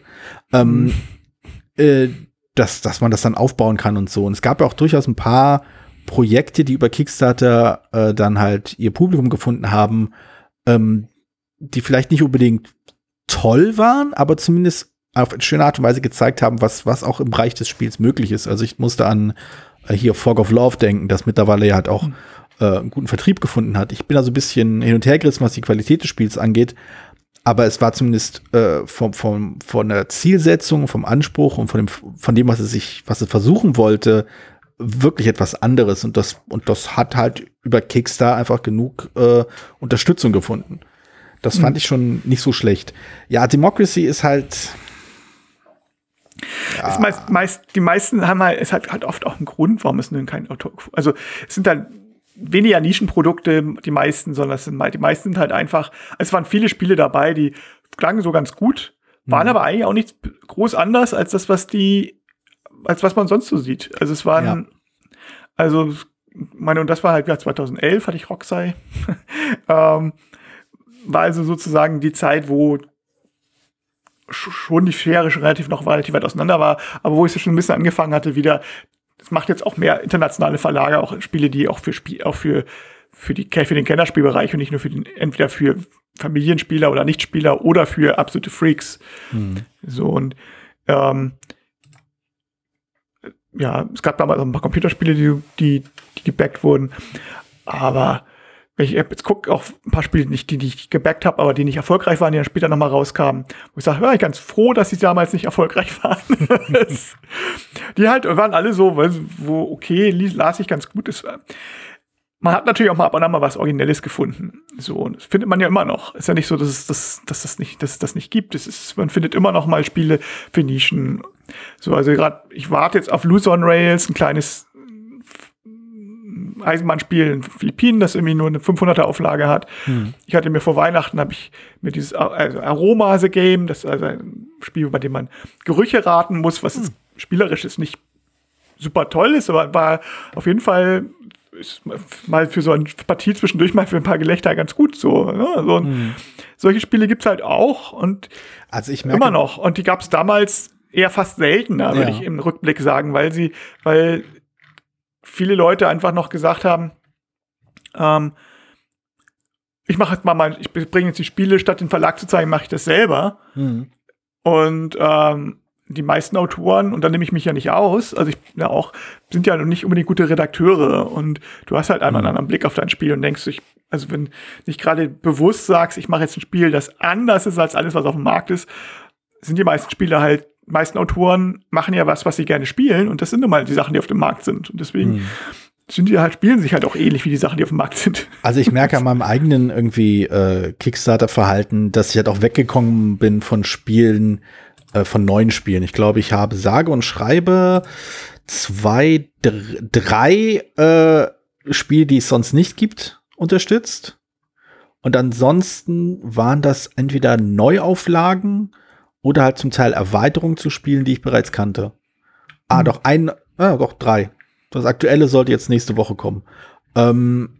ähm, mhm. äh, dass, dass man das dann aufbauen kann und so. Und es gab ja auch durchaus ein paar Projekte, die über Kickstarter äh, dann halt ihr Publikum gefunden haben, ähm, die vielleicht nicht unbedingt toll waren, aber zumindest auf eine schöne Art und Weise gezeigt haben, was, was auch im Bereich des Spiels möglich ist. Also ich musste an äh, hier Fog of Love denken, das mittlerweile ja halt auch mhm äh, einen guten Vertrieb gefunden hat. Ich bin also ein bisschen hin und her gerissen, was die Qualität des Spiels angeht. Aber es war zumindest äh, vom, vom, von der Zielsetzung, vom Anspruch und von dem, von dem, was es sich, was es versuchen wollte, wirklich etwas anderes. Und das, und das hat halt über Kickstarter einfach genug äh, Unterstützung gefunden. Das fand mhm. ich schon nicht so schlecht. Ja, Democracy ist halt. Ja. Meist, meist, die meisten haben halt, es hat halt oft auch einen Grund, warum es nun kein Autor. Also es sind dann weniger Nischenprodukte, die meisten, sondern es sind, die meisten sind halt einfach, es waren viele Spiele dabei, die klangen so ganz gut, waren mhm. aber eigentlich auch nicht groß anders als das, was die, als was man sonst so sieht. Also es waren, ja. also, meine, und das war halt ja 2011, hatte ich Rocksei. ähm, war also sozusagen die Zeit, wo schon die Schere schon relativ noch relativ weit auseinander war, aber wo ich so schon ein bisschen angefangen hatte, wieder es macht jetzt auch mehr internationale Verlage, auch Spiele, die auch für Spiel, auch für, für die, für den Kennerspielbereich und nicht nur für den, entweder für Familienspieler oder Nichtspieler oder für absolute Freaks. Hm. So und ähm, ja, es gab damals auch ein paar Computerspiele, die, die, die gebackt wurden. Aber ich jetzt gucke, auch ein paar Spiele, nicht, die, die ich gebackt habe, aber die nicht erfolgreich waren, die dann später nochmal rauskamen, wo ich sage, ja, ich ganz froh, dass sie damals nicht erfolgreich waren. die halt waren alle so, wo, okay, las ich ganz gut. Ist, man hat natürlich auch mal ab und an mal was Originelles gefunden. So, und das findet man ja immer noch. Ist ja nicht so, dass es das, dass das nicht, dass es das nicht gibt. Es ist, man findet immer noch mal Spiele für Nischen. So, also gerade, ich warte jetzt auf Luzon Rails, ein kleines Eisenbahnspiel in Philippinen, das irgendwie nur eine 500er Auflage hat. Hm. Ich hatte mir vor Weihnachten, habe ich mir dieses also Aroma the Game, das ist also ein Spiel, bei dem man Gerüche raten muss, was hm. spielerisch ist nicht super toll ist, aber war auf jeden Fall mal für so eine Partie zwischendurch mal für ein paar Gelächter ganz gut so. Ne? so hm. Solche Spiele gibt es halt auch und also ich merke, immer noch. Und die gab es damals eher fast seltener, würde ja. ich im Rückblick sagen, weil sie, weil viele Leute einfach noch gesagt haben, ähm, ich mache jetzt mal mein, ich bringe jetzt die Spiele, statt den Verlag zu zeigen, mache ich das selber. Mhm. Und ähm, die meisten Autoren, und da nehme ich mich ja nicht aus, also ich ja auch, sind ja nicht unbedingt gute Redakteure und du hast halt einmal mhm. einen anderen Blick auf dein Spiel und denkst, ich, also wenn nicht gerade bewusst sagst, ich mache jetzt ein Spiel, das anders ist als alles, was auf dem Markt ist, sind die meisten Spiele halt meisten Autoren machen ja was, was sie gerne spielen und das sind nun mal die Sachen, die auf dem Markt sind. Und deswegen hm. sind die halt, spielen sich halt auch ähnlich wie die Sachen, die auf dem Markt sind. Also ich merke an meinem eigenen irgendwie äh, Kickstarter-Verhalten, dass ich halt auch weggekommen bin von Spielen, äh, von neuen Spielen. Ich glaube, ich habe sage und schreibe zwei, drei äh, Spiele, die es sonst nicht gibt, unterstützt. Und ansonsten waren das entweder Neuauflagen oder halt zum Teil Erweiterungen zu Spielen, die ich bereits kannte. Ah, mhm. doch ein, ah, doch drei. Das aktuelle sollte jetzt nächste Woche kommen. Ähm,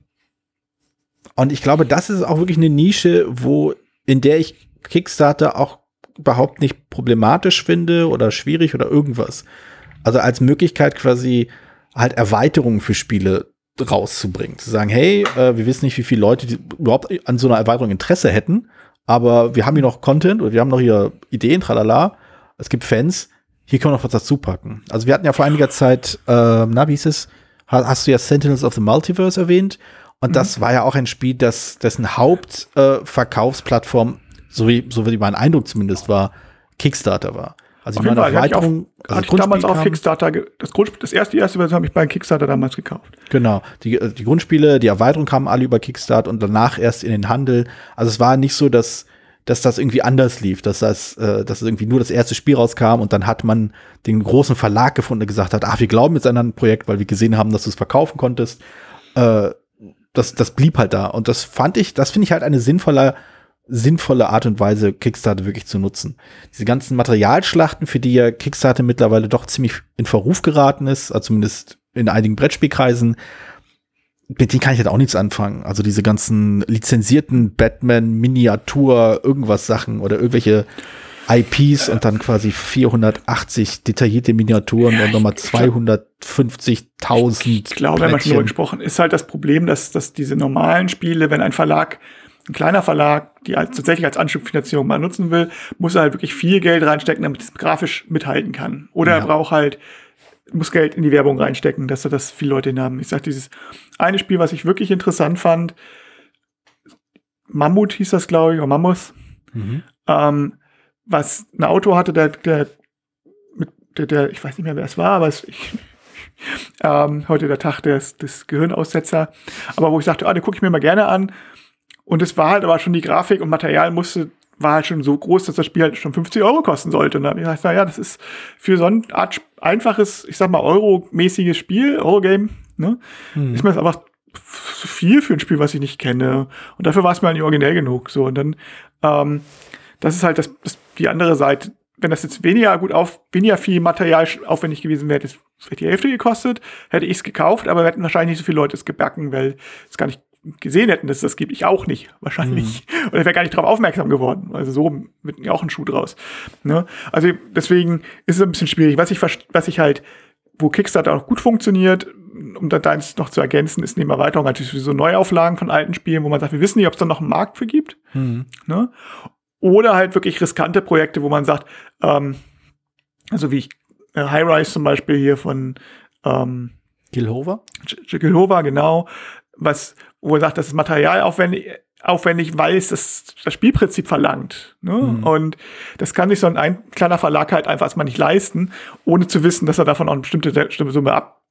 und ich glaube, das ist auch wirklich eine Nische, wo, in der ich Kickstarter auch überhaupt nicht problematisch finde oder schwierig oder irgendwas. Also als Möglichkeit quasi halt Erweiterungen für Spiele rauszubringen. Zu sagen, hey, äh, wir wissen nicht, wie viele Leute überhaupt an so einer Erweiterung Interesse hätten aber wir haben hier noch Content oder wir haben noch hier Ideen, tralala. Es gibt Fans. Hier können wir noch was dazu packen. Also wir hatten ja vor einiger Zeit, äh, na, wie hieß es? Hast du ja Sentinels of the Multiverse erwähnt? Und mhm. das war ja auch ein Spiel, das, dessen Hauptverkaufsplattform, äh, so wie, so wie mein Eindruck zumindest war, Kickstarter war. Also ich meine Erweiterung. Also hatte ich damals auf Kickstarter, das, Grundspiel, das erste, die erste Version habe ich bei Kickstarter damals gekauft. Genau. Die, die Grundspiele, die Erweiterung kamen alle über Kickstarter und danach erst in den Handel. Also es war nicht so, dass dass das irgendwie anders lief, dass das, äh, dass irgendwie nur das erste Spiel rauskam und dann hat man den großen Verlag gefunden, der gesagt hat, ach, wir glauben jetzt an ein Projekt, weil wir gesehen haben, dass du es verkaufen konntest. Äh, das, das blieb halt da. Und das fand ich, das finde ich halt eine sinnvolle, sinnvolle Art und Weise, Kickstarter wirklich zu nutzen. Diese ganzen Materialschlachten, für die ja Kickstarter mittlerweile doch ziemlich in Verruf geraten ist, also zumindest in einigen Brettspielkreisen, mit denen kann ich halt auch nichts anfangen. Also diese ganzen lizenzierten Batman-Miniatur, irgendwas Sachen oder irgendwelche IPs und dann quasi 480 detaillierte Miniaturen ja, und nochmal 250.000. Ich glaube, wenn man schon darüber gesprochen, ist halt das Problem, dass, dass diese normalen Spiele, wenn ein Verlag, ein kleiner Verlag, die als, tatsächlich als Anschubfinanzierung mal nutzen will, muss er halt wirklich viel Geld reinstecken, damit es grafisch mithalten kann. Oder ja. er braucht halt muss Geld in die Werbung reinstecken, dass da das viele Leute haben. Ich sag, dieses eine Spiel, was ich wirklich interessant fand, Mammut hieß das, glaube ich, oder Mammus, mhm. ähm, was ein Auto hatte, der, der, der, der, ich weiß nicht mehr, wer es war, aber es, ich, ähm, heute der Tag des, des Gehirnaussetzer, aber wo ich sagte, ah, den gucke ich mir mal gerne an. Und es war halt aber schon die Grafik und Material musste war halt schon so groß, dass das Spiel halt schon 50 Euro kosten sollte. Und dann habe ich gesagt, naja, das ist für so ein Art einfaches, ich sag mal, Euro-mäßiges Spiel, Eurogame, ne, hm. ist mir das einfach zu viel für ein Spiel, was ich nicht kenne. Und dafür war es mir nicht originell genug. So, und dann, ähm, das ist halt das, das, die andere Seite. Wenn das jetzt weniger gut auf, weniger viel Material aufwendig gewesen wäre, hätte es die Hälfte gekostet, hätte ich es gekauft, aber wir hätten wahrscheinlich nicht so viele Leute es gebacken, weil es gar nicht gesehen hätten, dass es das gibt. Ich auch nicht, wahrscheinlich. Mhm. Oder ich wäre gar nicht darauf aufmerksam geworden. Also so wird mir auch ein Schuh draus. Ne? Also deswegen ist es ein bisschen schwierig. Was ich, was ich halt, wo Kickstarter auch gut funktioniert, um da eins noch zu ergänzen, ist neben Erweiterung natürlich so Neuauflagen von alten Spielen, wo man sagt, wir wissen nicht, ob es da noch einen Markt für gibt. Mhm. Ne? Oder halt wirklich riskante Projekte, wo man sagt, ähm, also wie ich, äh, High Rise zum Beispiel hier von ähm, Gilhova? Gilhova, genau. Was, wo er sagt, das ist Material aufwendig, aufwendig weil es das, das Spielprinzip verlangt. Ne? Mhm. Und das kann sich so ein, ein, kleiner Verlag halt einfach erstmal nicht leisten, ohne zu wissen, dass er davon auch eine bestimmte, bestimmte Summe ab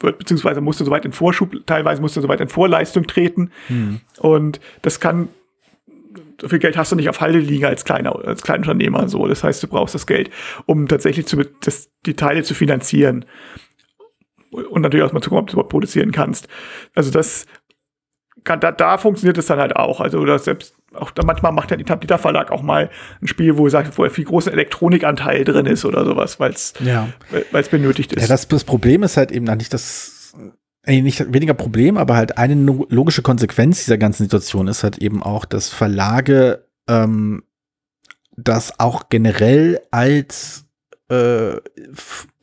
wird, beziehungsweise musste soweit in Vorschub, teilweise musste soweit in Vorleistung treten. Mhm. Und das kann, so viel Geld hast du nicht auf Halde liegen als kleiner, als Kleinunternehmer, so. Das heißt, du brauchst das Geld, um tatsächlich zu, das, die Teile zu finanzieren. Und natürlich auch mal zu gucken, ob du überhaupt produzieren kannst. Also das kann, da, da funktioniert es dann halt auch. Also oder selbst auch da manchmal macht der Dieter Verlag auch mal ein Spiel, wo er sagt, wo er viel großen Elektronikanteil drin ist oder sowas, weil es ja. weil es benötigt ist. Ja, das, das Problem ist halt eben nicht das äh, nicht weniger Problem, aber halt eine logische Konsequenz dieser ganzen Situation ist halt eben auch, dass Verlage ähm, das auch generell als äh,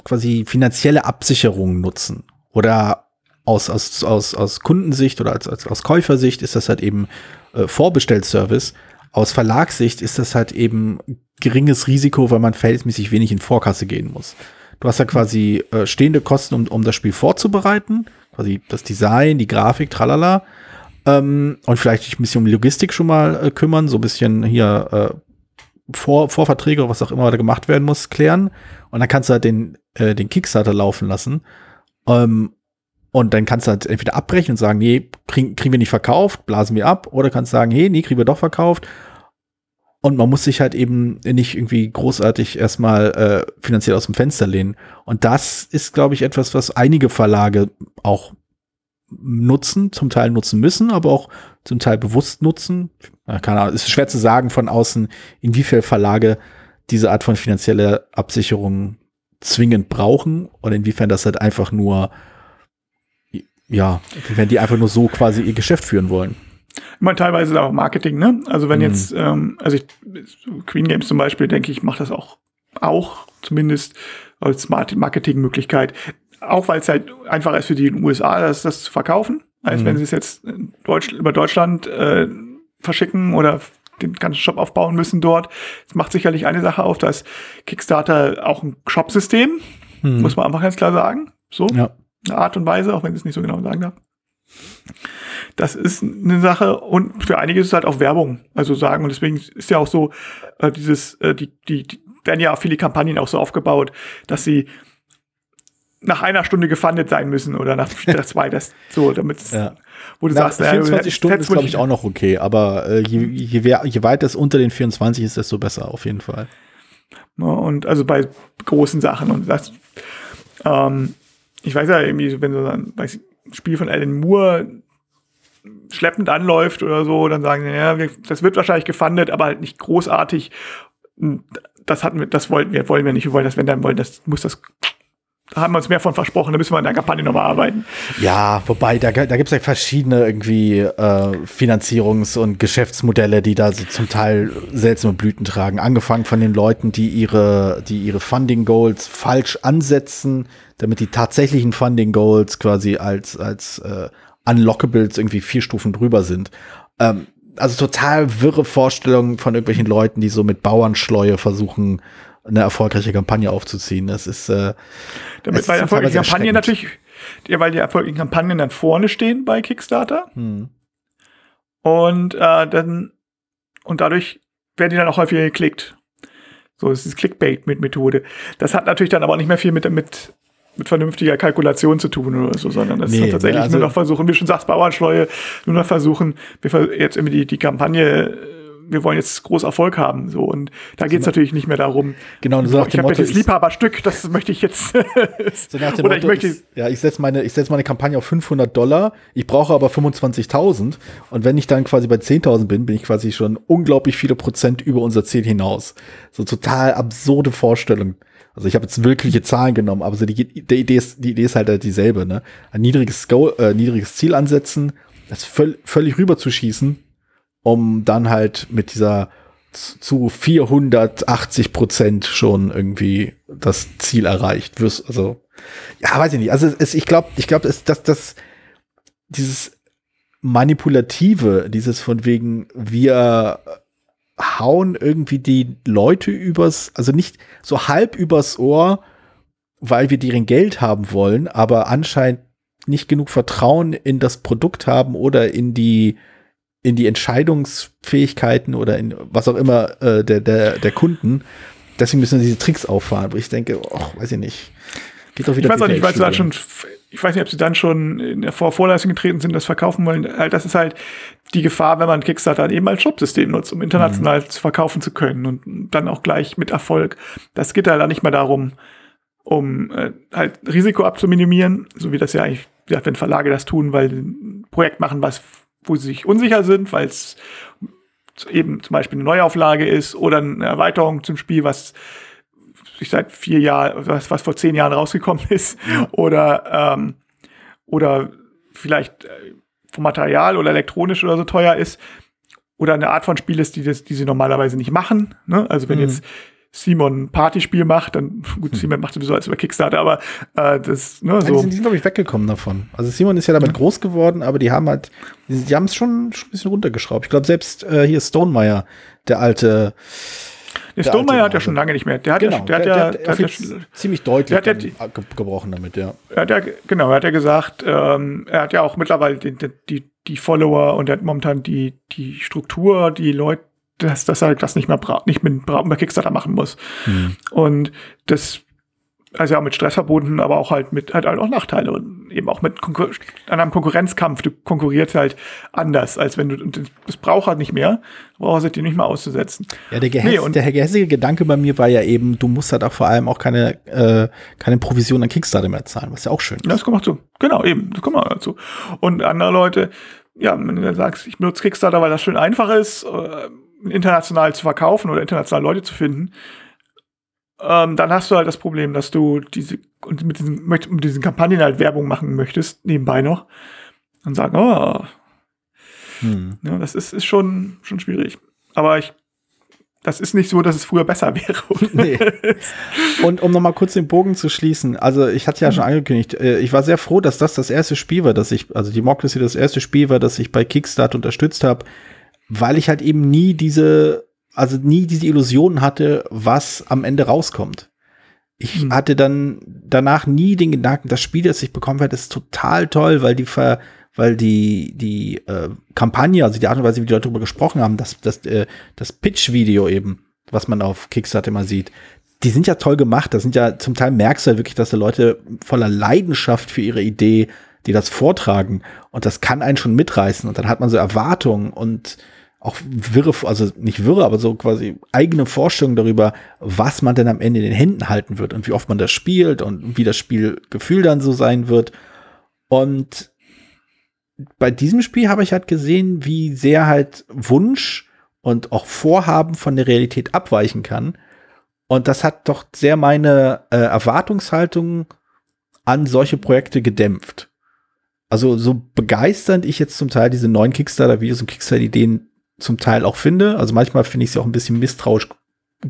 quasi finanzielle Absicherung nutzen oder aus, aus, aus, aus Kundensicht oder als, als, aus Käufersicht ist das halt eben äh, Vorbestellservice. Aus Verlagssicht ist das halt eben geringes Risiko, weil man verhältnismäßig wenig in Vorkasse gehen muss. Du hast ja quasi äh, stehende Kosten, um, um das Spiel vorzubereiten, quasi das Design, die Grafik, tralala. Ähm, und vielleicht dich ein bisschen um Logistik schon mal äh, kümmern, so ein bisschen hier äh, Vor Vorverträge oder was auch immer da gemacht werden muss, klären. Und dann kannst du halt den, äh, den Kickstarter laufen lassen. Ähm, und dann kannst du halt entweder abbrechen und sagen, nee, kriegen, kriegen wir nicht verkauft, blasen wir ab. Oder kannst sagen, hey, nee, kriegen wir doch verkauft. Und man muss sich halt eben nicht irgendwie großartig erstmal äh, finanziell aus dem Fenster lehnen. Und das ist, glaube ich, etwas, was einige Verlage auch nutzen, zum Teil nutzen müssen, aber auch zum Teil bewusst nutzen. Keine Ahnung, ist schwer zu sagen von außen, inwiefern Verlage diese Art von finanzieller Absicherung zwingend brauchen und inwiefern das halt einfach nur ja, wenn die einfach nur so quasi ihr Geschäft führen wollen. Ich meine, teilweise auch Marketing, ne? Also wenn mhm. jetzt, ähm, also ich, Queen Games zum Beispiel, denke ich, macht das auch, auch zumindest als Marketingmöglichkeit. Auch weil es halt einfacher ist für die USA, das, das zu verkaufen, als mhm. wenn sie es jetzt Deutsch, über Deutschland äh, verschicken oder den ganzen Shop aufbauen müssen dort. Es macht sicherlich eine Sache auf, dass Kickstarter auch ein Shop-System, mhm. muss man einfach ganz klar sagen. So. Ja Art und Weise, auch wenn ich es nicht so genau sagen darf. Das ist eine Sache und für einige ist es halt auch Werbung, also sagen und deswegen ist ja auch so äh, dieses äh, die, die die werden ja viele Kampagnen auch so aufgebaut, dass sie nach einer Stunde gefundet sein müssen oder nach zwei, das so, damit Ja. wo du Nach sagst, 24 ja, Stunden ist, glaube ich, auch noch okay, aber äh, je, je, je weiter es unter den 24 ist, desto besser, auf jeden Fall. Und also bei großen Sachen und das, ähm, ich weiß ja irgendwie, wenn so ein Spiel von Alan Moore schleppend anläuft oder so, dann sagen sie, ja, wir, das wird wahrscheinlich gefundet, aber halt nicht großartig. Das hatten wir, das wollten wir, wollen wir nicht. Wir wollen das, wenn dann wollen, das muss das. Da haben wir uns mehr von versprochen, da müssen wir in der Kampagne nochmal arbeiten. Ja, wobei, da, da gibt es ja verschiedene irgendwie äh, Finanzierungs- und Geschäftsmodelle, die da so zum Teil seltsame Blüten tragen. Angefangen von den Leuten, die ihre, die ihre Funding Goals falsch ansetzen, damit die tatsächlichen Funding Goals quasi als, als äh, Unlockables irgendwie vier Stufen drüber sind. Ähm, also total wirre Vorstellungen von irgendwelchen Leuten, die so mit Bauernschleue versuchen, eine erfolgreiche Kampagne aufzuziehen. Das ist äh, Damit bei erfolgreichen Kampagnen natürlich, weil die erfolgreichen Kampagnen dann vorne stehen bei Kickstarter. hm. Und äh, dann und dadurch werden die dann auch häufiger geklickt. So, das ist Clickbait-Methode. Das hat natürlich dann aber nicht mehr viel mit, mit, mit vernünftiger Kalkulation zu tun oder so, sondern das Nee, ist tatsächlich also- nur noch versuchen, wie schon sagst, Bauernschleue, nur noch versuchen, wir jetzt irgendwie die, die Kampagne, äh, wir wollen jetzt groß Erfolg haben. So, und da geht es natürlich nicht mehr darum, Genau, so nach ich dem habe Motto, das Liebhaberstück, das möchte ich jetzt. So nach dem oder ich möchte. ich, ja, ich setze meine, ich setz meine Kampagne auf 500 Dollar, ich brauche aber 25.000 und wenn ich dann quasi bei 10.000 bin, bin ich quasi schon unglaublich viele Prozent über unser Ziel hinaus. So total absurde Vorstellung. Also ich habe jetzt wirkliche Zahlen genommen, aber so die, die, Idee, ist, die Idee ist halt, dieselbe. Ne? Ein niedriges, Goal, äh, niedriges Ziel ansetzen, das völ völlig rüber zu schießen, um dann halt mit dieser zu 480 Prozent schon irgendwie das Ziel erreicht. Wirst, also, ja, weiß ich nicht. Also es, ich glaube, ich glaube, dass das, dieses manipulative, dieses von wegen wir hauen irgendwie die Leute übers, also nicht so halb übers Ohr, weil wir deren Geld haben wollen, aber anscheinend nicht genug Vertrauen in das Produkt haben oder in die in die Entscheidungsfähigkeiten oder in was auch immer äh, der, der, der Kunden. Deswegen müssen wir diese Tricks auffahren. wo ich denke, oh, weiß ich nicht. Geht doch wieder Ich weiß auch nicht, weil sie dann schon, ich weiß nicht, ob sie dann schon in der Vor Vorleistung getreten sind, das verkaufen wollen. Halt, das ist halt die Gefahr, wenn man Kickstarter dann eben als Shopsystem nutzt, um international zu verkaufen zu können und dann auch gleich mit Erfolg. Das geht halt dann nicht mehr darum, um äh, halt Risiko abzuminimieren, so wie das ja eigentlich, gesagt, wenn Verlage das tun, weil sie ein Projekt machen, was, wo sie sich unsicher sind, weil es eben zum Beispiel eine Neuauflage ist oder eine Erweiterung zum Spiel, was sich seit vier Jahren, was, was vor zehn Jahren rausgekommen ist, oder ähm, oder vielleicht äh, vom Material oder elektronisch oder so teuer ist, oder eine Art von Spiel ist, die, das, die sie normalerweise nicht machen. Ne? Also wenn Mhm. jetzt Simon ein Partyspiel macht, dann gut, Simon macht sowieso alles über Kickstarter, aber äh, das, ne, Ja, die so. sind, die sind glaube ich, weggekommen davon. Also Simon ist ja damit groß geworden, aber die haben halt, die, die haben es schon, schon ein bisschen runtergeschraubt. Ich glaube, selbst äh, hier Stonemeyer, der alte. Der der Stonemeyer hat ja schon lange nicht mehr. Der hat ja, der hat ja, der, der der hat ja, hat jetzt ziemlich deutlich der hat ja gebrochen damit, ja. Er hat ja, genau, er hat ja gesagt, ähm, er hat ja auch mittlerweile die, die, die, die Follower und er hat momentan die, die Struktur, die Leute, dass, dass er das nicht mehr bra nicht mit bra über Kickstarter machen muss. Hm. Und das, also ja, mit Stress verbunden, aber auch halt mit, halt auch Nachteile und eben auch mit Konkur an einem Konkurrenzkampf. Du konkurrierst halt anders, als wenn du, das braucht halt nicht mehr, brauchst du dir nicht mal auszusetzen. Ja, der, gehäss Nee, und- der gehässige Gedanke bei mir war ja eben, du musst halt auch vor allem auch keine, äh, keine Provision an Kickstarter mehr zahlen, was ja auch schön ist. Ja, das kommt auch zu. Genau, eben, das kommt auch dazu. Und andere Leute, ja, wenn du dann sagst, ich benutze Kickstarter, weil das schön einfach ist, äh, international zu verkaufen oder international Leute zu finden, ähm, dann hast du halt das Problem, dass du diese und mit diesen, mit diesen Kampagnen halt Werbung machen möchtest, nebenbei noch, und sagen, oh, Hm. ja, das ist, ist schon, schon schwierig. Aber ich, das ist nicht so, dass es früher besser wäre. Nee. Und um nochmal kurz den Bogen zu schließen, also ich hatte ja schon angekündigt, äh, ich war sehr froh, dass das das erste Spiel war, dass ich, also Democracy das erste Spiel war, das ich bei Kickstarter unterstützt habe, weil ich halt eben nie diese, also nie diese Illusion hatte, was am Ende rauskommt. Ich Hm. hatte dann danach nie den Gedanken, das Spiel, das ich bekommen werde, ist total toll, weil die ver, weil die, die äh, Kampagne, also die Art und Weise, wie die Leute darüber gesprochen haben, das, das, äh, das Pitch-Video eben, was man auf Kickstarter immer sieht, die sind ja toll gemacht. Das sind ja zum Teil merkst du ja wirklich, dass da Leute voller Leidenschaft für ihre Idee, die das vortragen. Und das kann einen schon mitreißen. Und dann hat man so Erwartungen und auch wirre, also nicht wirre, aber so quasi eigene Vorstellungen darüber, was man denn am Ende in den Händen halten wird und wie oft man das spielt und wie das Spielgefühl dann so sein wird. Und bei diesem Spiel habe ich halt gesehen, wie sehr halt Wunsch und auch Vorhaben von der Realität abweichen kann. Und das hat doch sehr meine äh, Erwartungshaltung an solche Projekte gedämpft. Also so begeisternd ich jetzt zum Teil diese neuen Kickstarter-Videos und Kickstarter-Ideen zum Teil auch finde. Also manchmal finde ich sie auch ein bisschen misstrauisch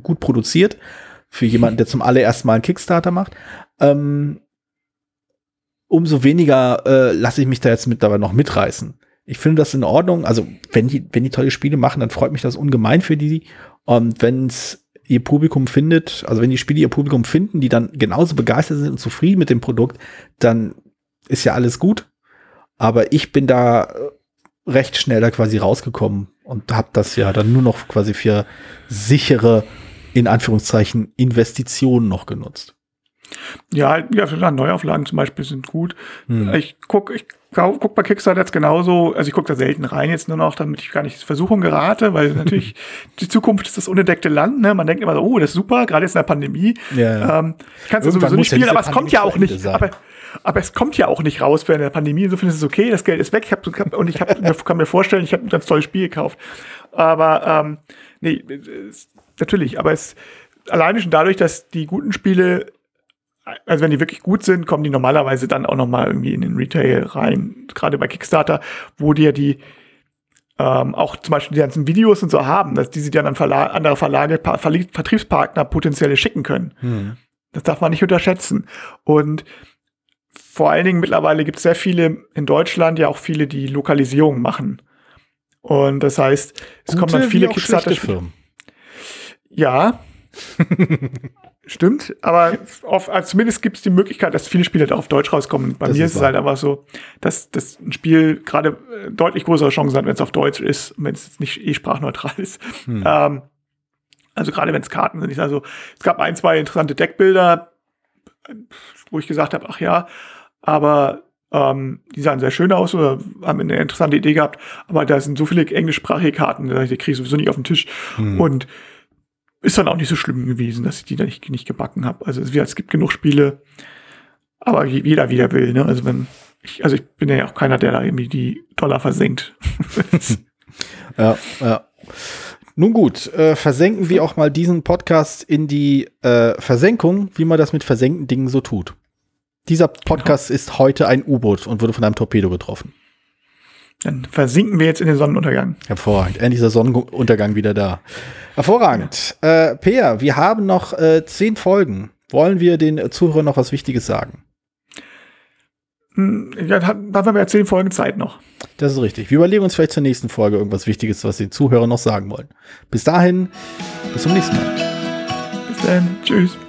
gut produziert für jemanden, der zum allerersten Mal einen Kickstarter macht. Ähm, umso weniger äh, lasse ich mich da jetzt mit dabei noch mitreißen. Ich finde das in Ordnung. Also wenn die, wenn die tolle Spiele machen, dann freut mich das ungemein für die. Und wenn es ihr Publikum findet, also wenn die Spiele ihr Publikum finden, die dann genauso begeistert sind und zufrieden mit dem Produkt, dann ist ja alles gut. Aber ich bin da äh, recht schnell da quasi rausgekommen und habe das ja dann nur noch quasi für sichere, in Anführungszeichen, Investitionen noch genutzt. Ja, ja, Neuauflagen zum Beispiel sind gut. Hm. Ich guck, ich guck bei Kickstarter jetzt genauso, also ich gucke da selten rein jetzt nur noch, damit ich gar nicht Versuchung gerate, weil natürlich die Zukunft ist das unentdeckte Land, ne? Man denkt immer so, oh, das ist super, gerade jetzt in der Pandemie. Ja. Ähm, kannst du sowieso nicht spielen, ja aber es kommt ja auch nicht, aber, aber es kommt ja auch nicht raus während der Pandemie. Insofern ist es okay, das Geld ist weg. Ich hab, und ich hab, kann mir vorstellen, ich habe ein ganz tolles Spiel gekauft. Aber ähm, nee, natürlich, aber es alleine schon dadurch, dass die guten Spiele also wenn die wirklich gut sind, kommen die normalerweise dann auch noch mal irgendwie in den Retail rein. Gerade bei Kickstarter, wo die ja die ähm, auch zum Beispiel die ganzen Videos und so haben, dass die sie dann an Verla andere Verlage, Vertriebspartner potenziell schicken können. Hm. Das darf man nicht unterschätzen. Und vor allen Dingen mittlerweile gibt es sehr viele in Deutschland ja auch viele, die Lokalisierung machen. Und das heißt, es Gute kommen dann viele Kickstarter-Firmen. Ja. Stimmt, aber auf, also zumindest gibt es die Möglichkeit, dass viele Spiele da auf Deutsch rauskommen. Bei das mir ist, es halt einfach so, dass, dass ein Spiel gerade äh, deutlich größere Chancen hat, wenn es auf Deutsch ist, wenn es nicht eh sprachneutral ist. Hm. Ähm, also gerade wenn es Karten sind. Also es gab ein, zwei interessante Deckbilder, wo ich gesagt habe, ach ja, aber ähm, die sahen sehr schön aus oder haben eine interessante Idee gehabt, aber da sind so viele englischsprachige Karten, die kriege ich sowieso nicht auf den Tisch. Hm. Und ist dann auch nicht so schlimm gewesen, dass ich die da nicht, nicht gebacken habe. Also es, gibt genug Spiele, aber jeder wieder will. Ne? Also wenn ich, also ich bin ja auch keiner, der da irgendwie die Dollar versenkt. ja, ja. Nun gut, äh, versenken wir auch mal diesen Podcast in die äh, Versenkung, wie man das mit versenkten Dingen so tut. Dieser Podcast genau. ist heute ein U-Boot und wurde von einem Torpedo getroffen. Dann versinken wir jetzt in den Sonnenuntergang. Hervorragend. Endlich ist der Sonnenuntergang wieder da. Hervorragend. Ja. Äh, Peer, wir haben noch äh, zehn Folgen. Wollen wir den Zuhörern noch was Wichtiges sagen? Hm, ja, dann haben wir ja zehn Folgen Zeit noch. Das ist richtig. Wir überlegen uns vielleicht zur nächsten Folge irgendwas Wichtiges, was die Zuhörer noch sagen wollen. Bis dahin, bis zum nächsten Mal. Bis dann. Tschüss.